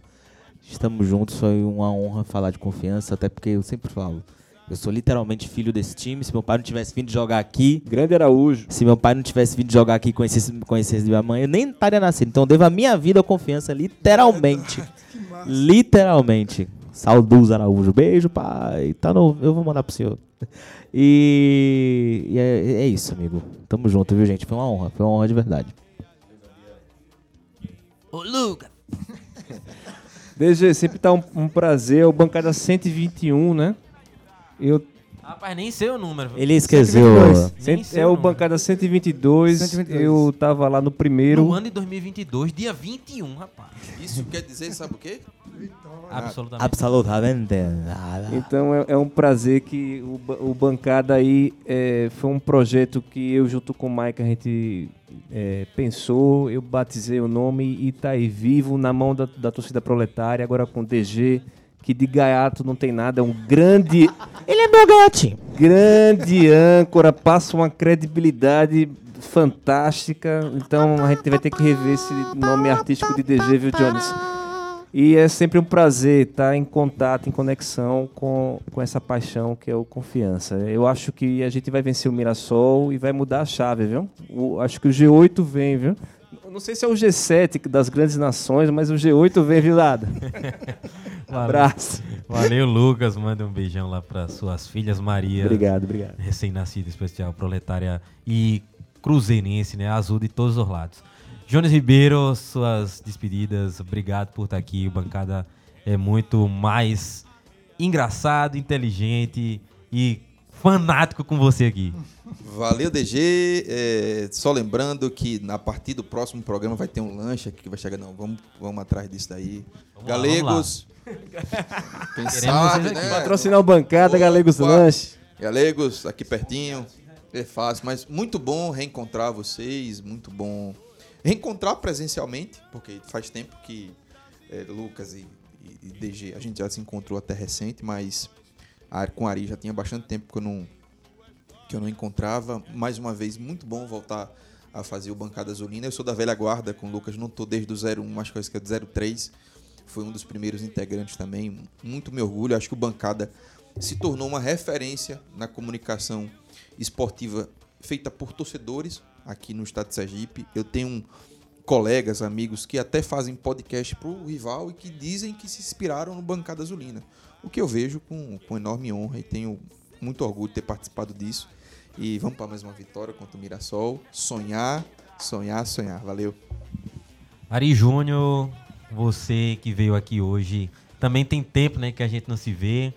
Estamos juntos. Foi uma honra falar de confiança. Até porque eu sempre falo. Eu sou literalmente filho desse time. Se meu pai não tivesse vindo jogar aqui. Grande Araújo. Se meu pai não tivesse vindo jogar aqui com esses, com esses de minha mãe, eu nem estaria nascido. Então eu devo a minha vida à confiança, literalmente. literalmente. Saudoso Araújo. Beijo, pai. Tá no, eu vou mandar pro senhor. E, e é, é isso, amigo. Tamo junto, viu, gente? Foi uma honra. Foi uma honra de verdade. Ô, Lucas! DG, sempre tá um, um prazer. O Bancada 121, né? Eu Rapaz, nem sei o número. Ele esqueceu. 122. Nem Cent- sei é o bancada 122. 122. Eu tava lá no primeiro. No ano de 2022, dia 21, rapaz. Isso quer dizer, sabe o quê? Absolutamente. Absolutamente nada. Então é, é um prazer que o, o Bancada aí é, foi um projeto que eu junto com o Mike a gente é, pensou, eu batizei o nome e tá aí vivo na mão da, da torcida proletária, agora com o DG, que de gaiato não tem nada, é um grande, Ele é meu gatinho. grande âncora, passa uma credibilidade fantástica, então a gente vai ter que rever esse nome artístico de DG, viu Jones? E é sempre um prazer estar em contato, em conexão com, com essa paixão que é o confiança. Eu acho que a gente vai vencer o Mirassol e vai mudar a chave, viu? O- acho que o G8 vem, viu? Não sei se é o G7 das grandes nações, mas o G8 vem? Valeu. Abraço. Valeu, Lucas. Manda um beijão lá para suas filhas Maria. Obrigado, obrigado. Recém-nascida, especial, proletária e cruzeirense, né? Azul de todos os lados. Jones Ribeiro, suas despedidas. Obrigado por estar aqui. O bancada é muito mais engraçado, inteligente e fanático com você aqui. Valeu, DG. É, só lembrando que a partir do próximo programa vai ter um lanche aqui que vai chegar. Não, vamos, vamos atrás disso daí. Vamos lá, Galegos. Quem sabe, aqui. né? Patrocinar o Bancada, Opa. Galegos Lanche. Galegos, aqui pertinho. É fácil, mas muito bom reencontrar vocês, muito bom reencontrar presencialmente, porque faz tempo que é, Lucas e, e- e DG, a gente já se encontrou até recente, mas a- com Ari já tinha bastante tempo que eu não que eu não encontrava. Mais uma vez, muito bom voltar a fazer o Bancada Azulina. Eu sou da velha guarda com o Lucas, não tô desde o 01, acho que é do 03. Foi um dos primeiros integrantes também. Muito me orgulho. Acho que o Bancada se tornou uma referência na comunicação esportiva feita por torcedores aqui no estado de Sergipe. Eu tenho colegas, amigos que até fazem podcast pro rival e que dizem que se inspiraram no Bancada Azulina. O que eu vejo com, com enorme honra e tenho muito orgulho de ter participado disso. E vamos para mais uma vitória contra o Mirassol. Sonhar, sonhar, sonhar. Valeu. Ari Júnior, você que veio aqui hoje, também tem tempo, né, que a gente não se vê.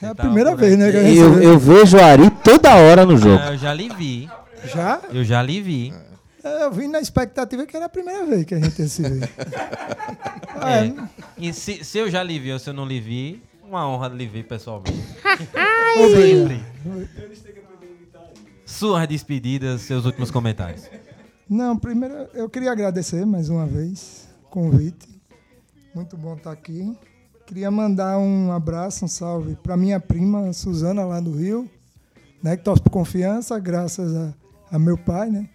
É a tava primeira vez, né, aqui. que a gente Eu, vê. eu vejo o Ari toda hora no jogo. Ah, eu já lhe vi. Já? Eu já lhe vi. É, Eu vim na expectativa que era a primeira vez que a gente ia se ver. É. É. E se, se eu já lhe vi ou se eu não lhe vi, uma honra lhe ver pessoalmente. Obrigado. Suas despedidas, seus últimos comentários. Não, primeiro eu queria agradecer mais uma vez o convite. Muito bom estar aqui. Queria mandar um abraço, um salve para minha prima Suzana lá do Rio, né, que torce por confiança, graças a, a meu pai, né?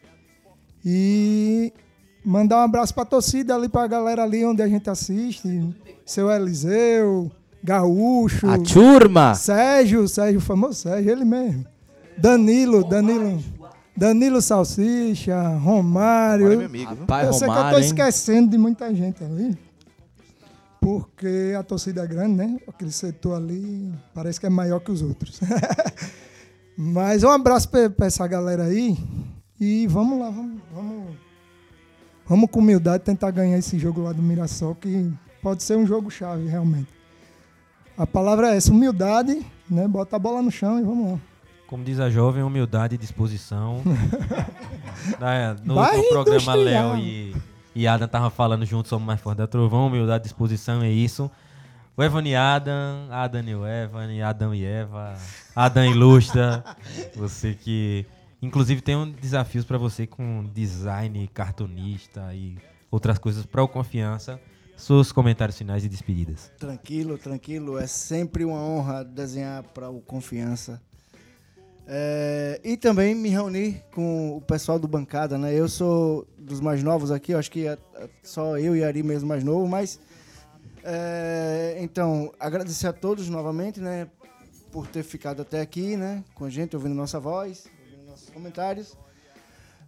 E mandar um abraço para a torcida ali, para a galera ali onde a gente assiste, seu Eliseu, Gaúcho, A turma. Sérgio, Sérgio, o famoso Sérgio, ele mesmo. Danilo, Danilo. Danilo Salsicha, Romário. Olha, meu amigo. Pai eu sei que eu tô Romário, hein? esquecendo de muita gente ali. Porque a torcida é grande, né? Aquele setor ali parece que é maior que os outros. Mas um abraço pra pra essa galera aí. E vamos lá, vamos, vamos, vamos com humildade tentar ganhar esse jogo lá do Mirassol, que pode ser um jogo chave, realmente. A palavra é essa, humildade, né? Bota a bola no chão e vamos lá. Como diz a jovem, humildade e disposição. Da- no programa. Léo e, e Adam estavam falando juntos somos mais forte da trovão, humildade e disposição é isso. O Evan e Adam, Adam e o Evan, Adão e Eva, Adam ilustra. Você que, inclusive, tem um desafios para você com design, cartunista e outras coisas para o Confiança. Seus comentários finais e despedidas. Tranquilo, tranquilo. É sempre uma honra desenhar para o Confiança. É, e também me reunir com o pessoal do Bancada, né? Eu sou dos mais novos aqui, acho que é- é só eu e Ari mesmo mais novo, mas... é, então, agradecer a todos novamente, né? Por ter ficado até aqui, né? Com a gente, ouvindo nossa voz, ouvindo nossos comentários.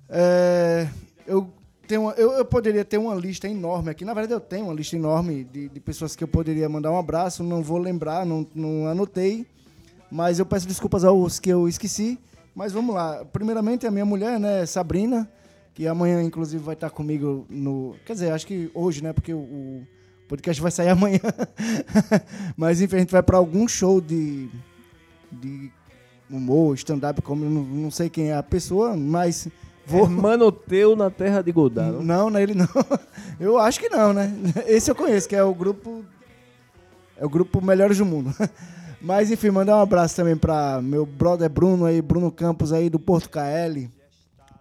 É, eu, tenho uma- eu, eu poderia ter uma lista enorme aqui. Na verdade, eu tenho uma lista enorme de, de pessoas que eu poderia mandar um abraço. Não vou lembrar, não, não anotei. Mas eu peço desculpas aos que eu esqueci. Mas vamos lá. Primeiramente, a minha mulher, né, Sabrina, que amanhã, inclusive, vai estar comigo no. Quer dizer, acho que hoje, né? Porque o, podcast vai sair amanhã. Mas, enfim, a gente vai para algum show de. de humor, stand-up, como não, não sei quem é a pessoa, mas Vou... É Manoteu na terra de Godard. Não, não é ele não. Eu acho que não, né? Esse eu conheço, que é o grupo. É o grupo Melhores do Mundo. Mas enfim, mandar um abraço também para meu brother Bruno aí, Bruno Campos aí do Porto KL.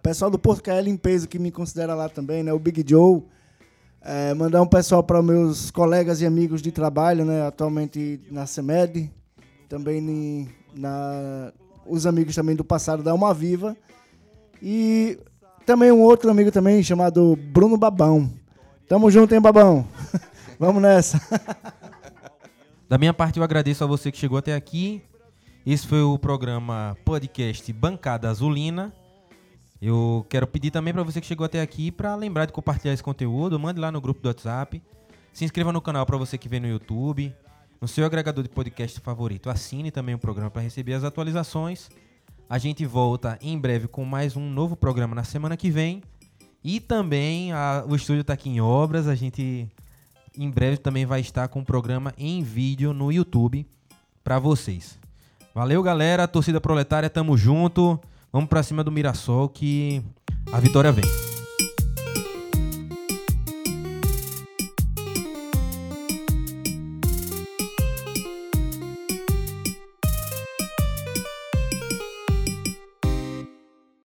Pessoal do Porto KL em peso que me considera lá também, né? O Big Joe. É, mandar um pessoal para meus colegas e amigos de trabalho, né? Atualmente na CEMED. Também na, os amigos também do passado da Alma Viva. E também um outro amigo também chamado Bruno Babão. Tamo junto, hein, Babão? Vamos nessa. Da minha parte, eu agradeço a você que chegou até aqui. Esse foi o programa podcast Bancada Azulina. Eu quero pedir também para você que chegou até aqui para lembrar de compartilhar esse conteúdo, mande lá no grupo do WhatsApp. Se inscreva no canal para você que vê no YouTube, no seu agregador de podcast favorito. Assine também o programa para receber as atualizações. A gente volta em breve com mais um novo programa na semana que vem. E também a, o estúdio está aqui em obras. A gente em breve também vai estar com um programa em vídeo no YouTube para vocês. Valeu, galera. Torcida proletária, tamo junto. Vamos para cima do Mirassol que a vitória vem.